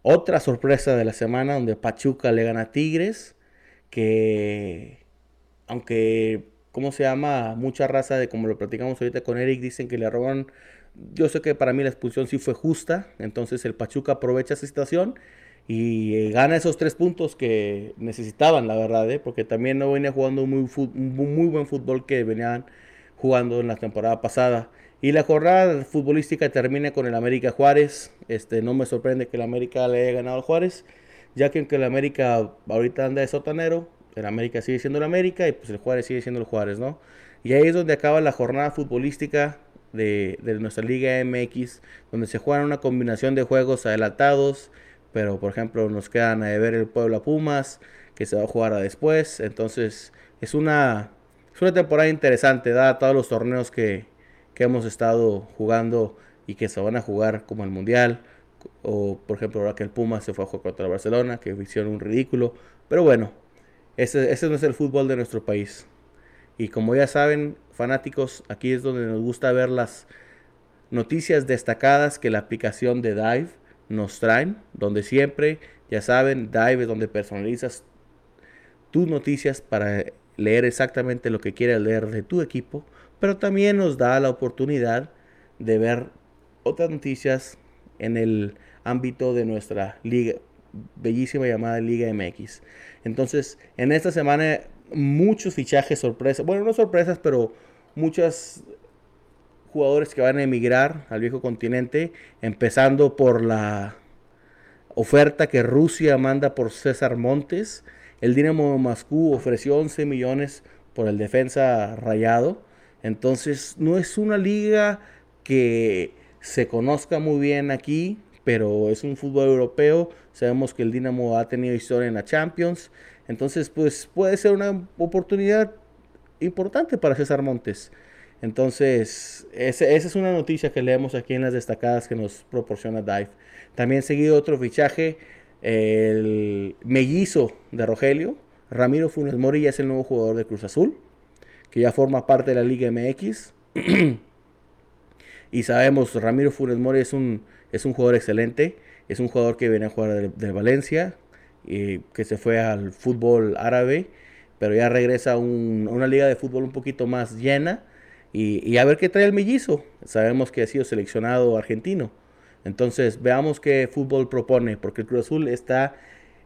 Otra sorpresa de la semana donde Pachuca le gana a Tigres. Que aunque, ¿cómo se llama? Mucha raza de como lo platicamos ahorita con Eric, dicen que le roban. Yo sé que para mí la expulsión sí fue justa. Entonces el Pachuca aprovecha esa situación y eh, gana esos tres puntos que necesitaban, la verdad, ¿eh? porque también no venía jugando muy, muy buen fútbol que venían jugando en la temporada pasada. Y la jornada futbolística termina con el América Juárez. Este, no me sorprende que el América le haya ganado al Juárez, ya que aunque el América ahorita anda de sotanero, el América sigue siendo el América y pues el Juárez sigue siendo el Juárez, ¿no? Y ahí es donde acaba la jornada futbolística de, nuestra Liga MX, donde se juegan una combinación de juegos adelantados, pero por ejemplo nos quedan a ver el Puebla Pumas, que se va a jugar después. Entonces es una es una temporada interesante, da todos los torneos que, hemos estado jugando y que se van a jugar como el Mundial. O por ejemplo ahora que el Puma se fue a jugar contra el Barcelona, que hicieron un ridículo. Pero bueno, ese, ese no es el fútbol de nuestro país. Y como ya saben, fanáticos, aquí es donde nos gusta ver las noticias destacadas que la aplicación de Dive nos traen. Donde siempre, ya saben, Dive es donde personalizas tus noticias para leer exactamente lo que quiere leer de tu equipo, pero también nos da la oportunidad de ver otras noticias en el ámbito de nuestra liga, bellísima llamada Liga MX. Entonces, en esta semana muchos fichajes sorpresas, bueno, no sorpresas, pero muchos jugadores que van a emigrar al viejo continente, empezando por la oferta que Rusia manda por César Montes. El Dinamo de Moscú ofreció 11 millones por el defensa rayado. Entonces no es una liga que se conozca muy bien aquí, pero es un fútbol europeo. Sabemos que el Dinamo ha tenido historia en la Champions. Entonces, pues puede ser una oportunidad importante para César Montes. Entonces, esa es una noticia que leemos aquí en las destacadas que nos proporciona Dive. También seguido otro fichaje, el mellizo de Rogelio, Ramiro Funes Mori ya es el nuevo jugador de Cruz Azul, que ya forma parte de la Liga MX. y sabemos, Ramiro Funes Mori es un, es un jugador excelente, es un jugador que viene a jugar de, Valencia, y que se fue al fútbol árabe, pero ya regresa a, una liga de fútbol un poquito más llena. Y, y, a ver qué trae el mellizo. Sabemos que ha sido seleccionado argentino. Entonces, veamos qué fútbol propone, porque el Cruz Azul está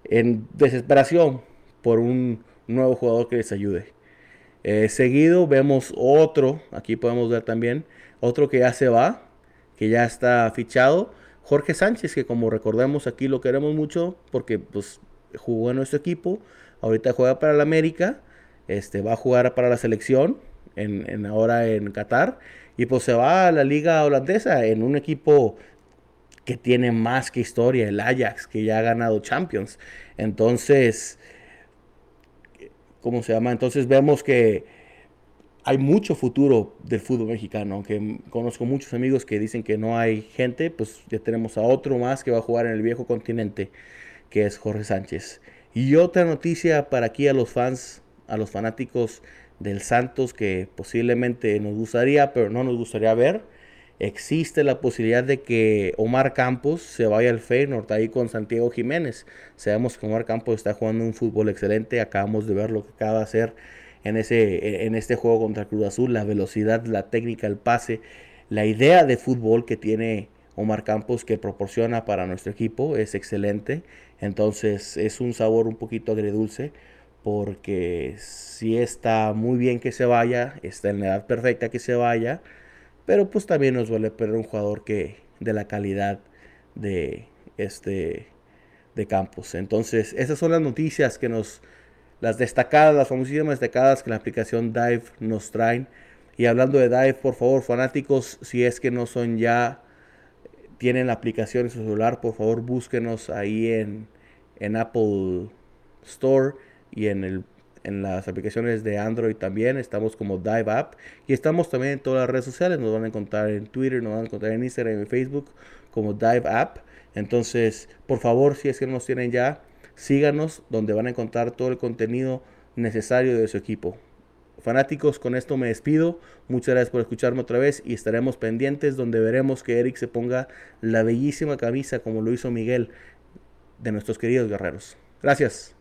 en desesperación por un nuevo jugador que les ayude. Eh, seguido vemos otro, aquí podemos ver también, otro que ya se va, que ya está fichado, Jorge Sánchez, que como recordemos aquí lo queremos mucho porque pues jugó en nuestro equipo, ahorita juega para el América, este, va a jugar para la selección, en ahora en Qatar, y pues se va a la liga holandesa en un equipo que tiene más que historia, el Ajax, que ya ha ganado Champions. Entonces, ¿cómo se llama? Entonces vemos que hay mucho futuro del fútbol mexicano, aunque conozco muchos amigos que dicen que no hay gente, pues ya tenemos a otro más que va a jugar en el viejo continente, que es Jorge Sánchez. Y otra noticia para aquí a los fans, a los fanáticos del Santos que posiblemente nos gustaría, pero no nos gustaría ver, existe la posibilidad de que Omar Campos se vaya al Feyenoord ahí con Santiago Jiménez. Sabemos que Omar Campos está jugando un fútbol excelente, acabamos de ver lo que acaba de hacer en, ese, en este juego contra Cruz Azul, la velocidad, la técnica, el pase, la idea de fútbol que tiene Omar Campos que proporciona para nuestro equipo es excelente. Entonces es un sabor un poquito agridulce porque si está muy bien que se vaya, está en la edad perfecta que se vaya pero pues también nos duele perder un jugador que de la calidad de este de Campos. Entonces, esas son las noticias que nos las destacadas, las famosísimas destacadas que la aplicación Dive nos traen. Y hablando de Dive, por favor, fanáticos, si es que no son ya tienen la aplicación en su celular, por favor, búsquenos ahí en en Apple Store y en el en las aplicaciones de Android también. Estamos como Dive App. Y estamos también en todas las redes sociales. Nos van a encontrar en Twitter, nos van a encontrar en Instagram y en Facebook como Dive App. Entonces, por favor, si es que no nos tienen ya, síganos donde van a encontrar todo el contenido necesario de su equipo. Fanáticos, con esto me despido. Muchas gracias por escucharme otra vez y estaremos pendientes donde veremos que Eric se ponga la bellísima camisa como lo hizo Miguel de nuestros queridos guerreros. Gracias.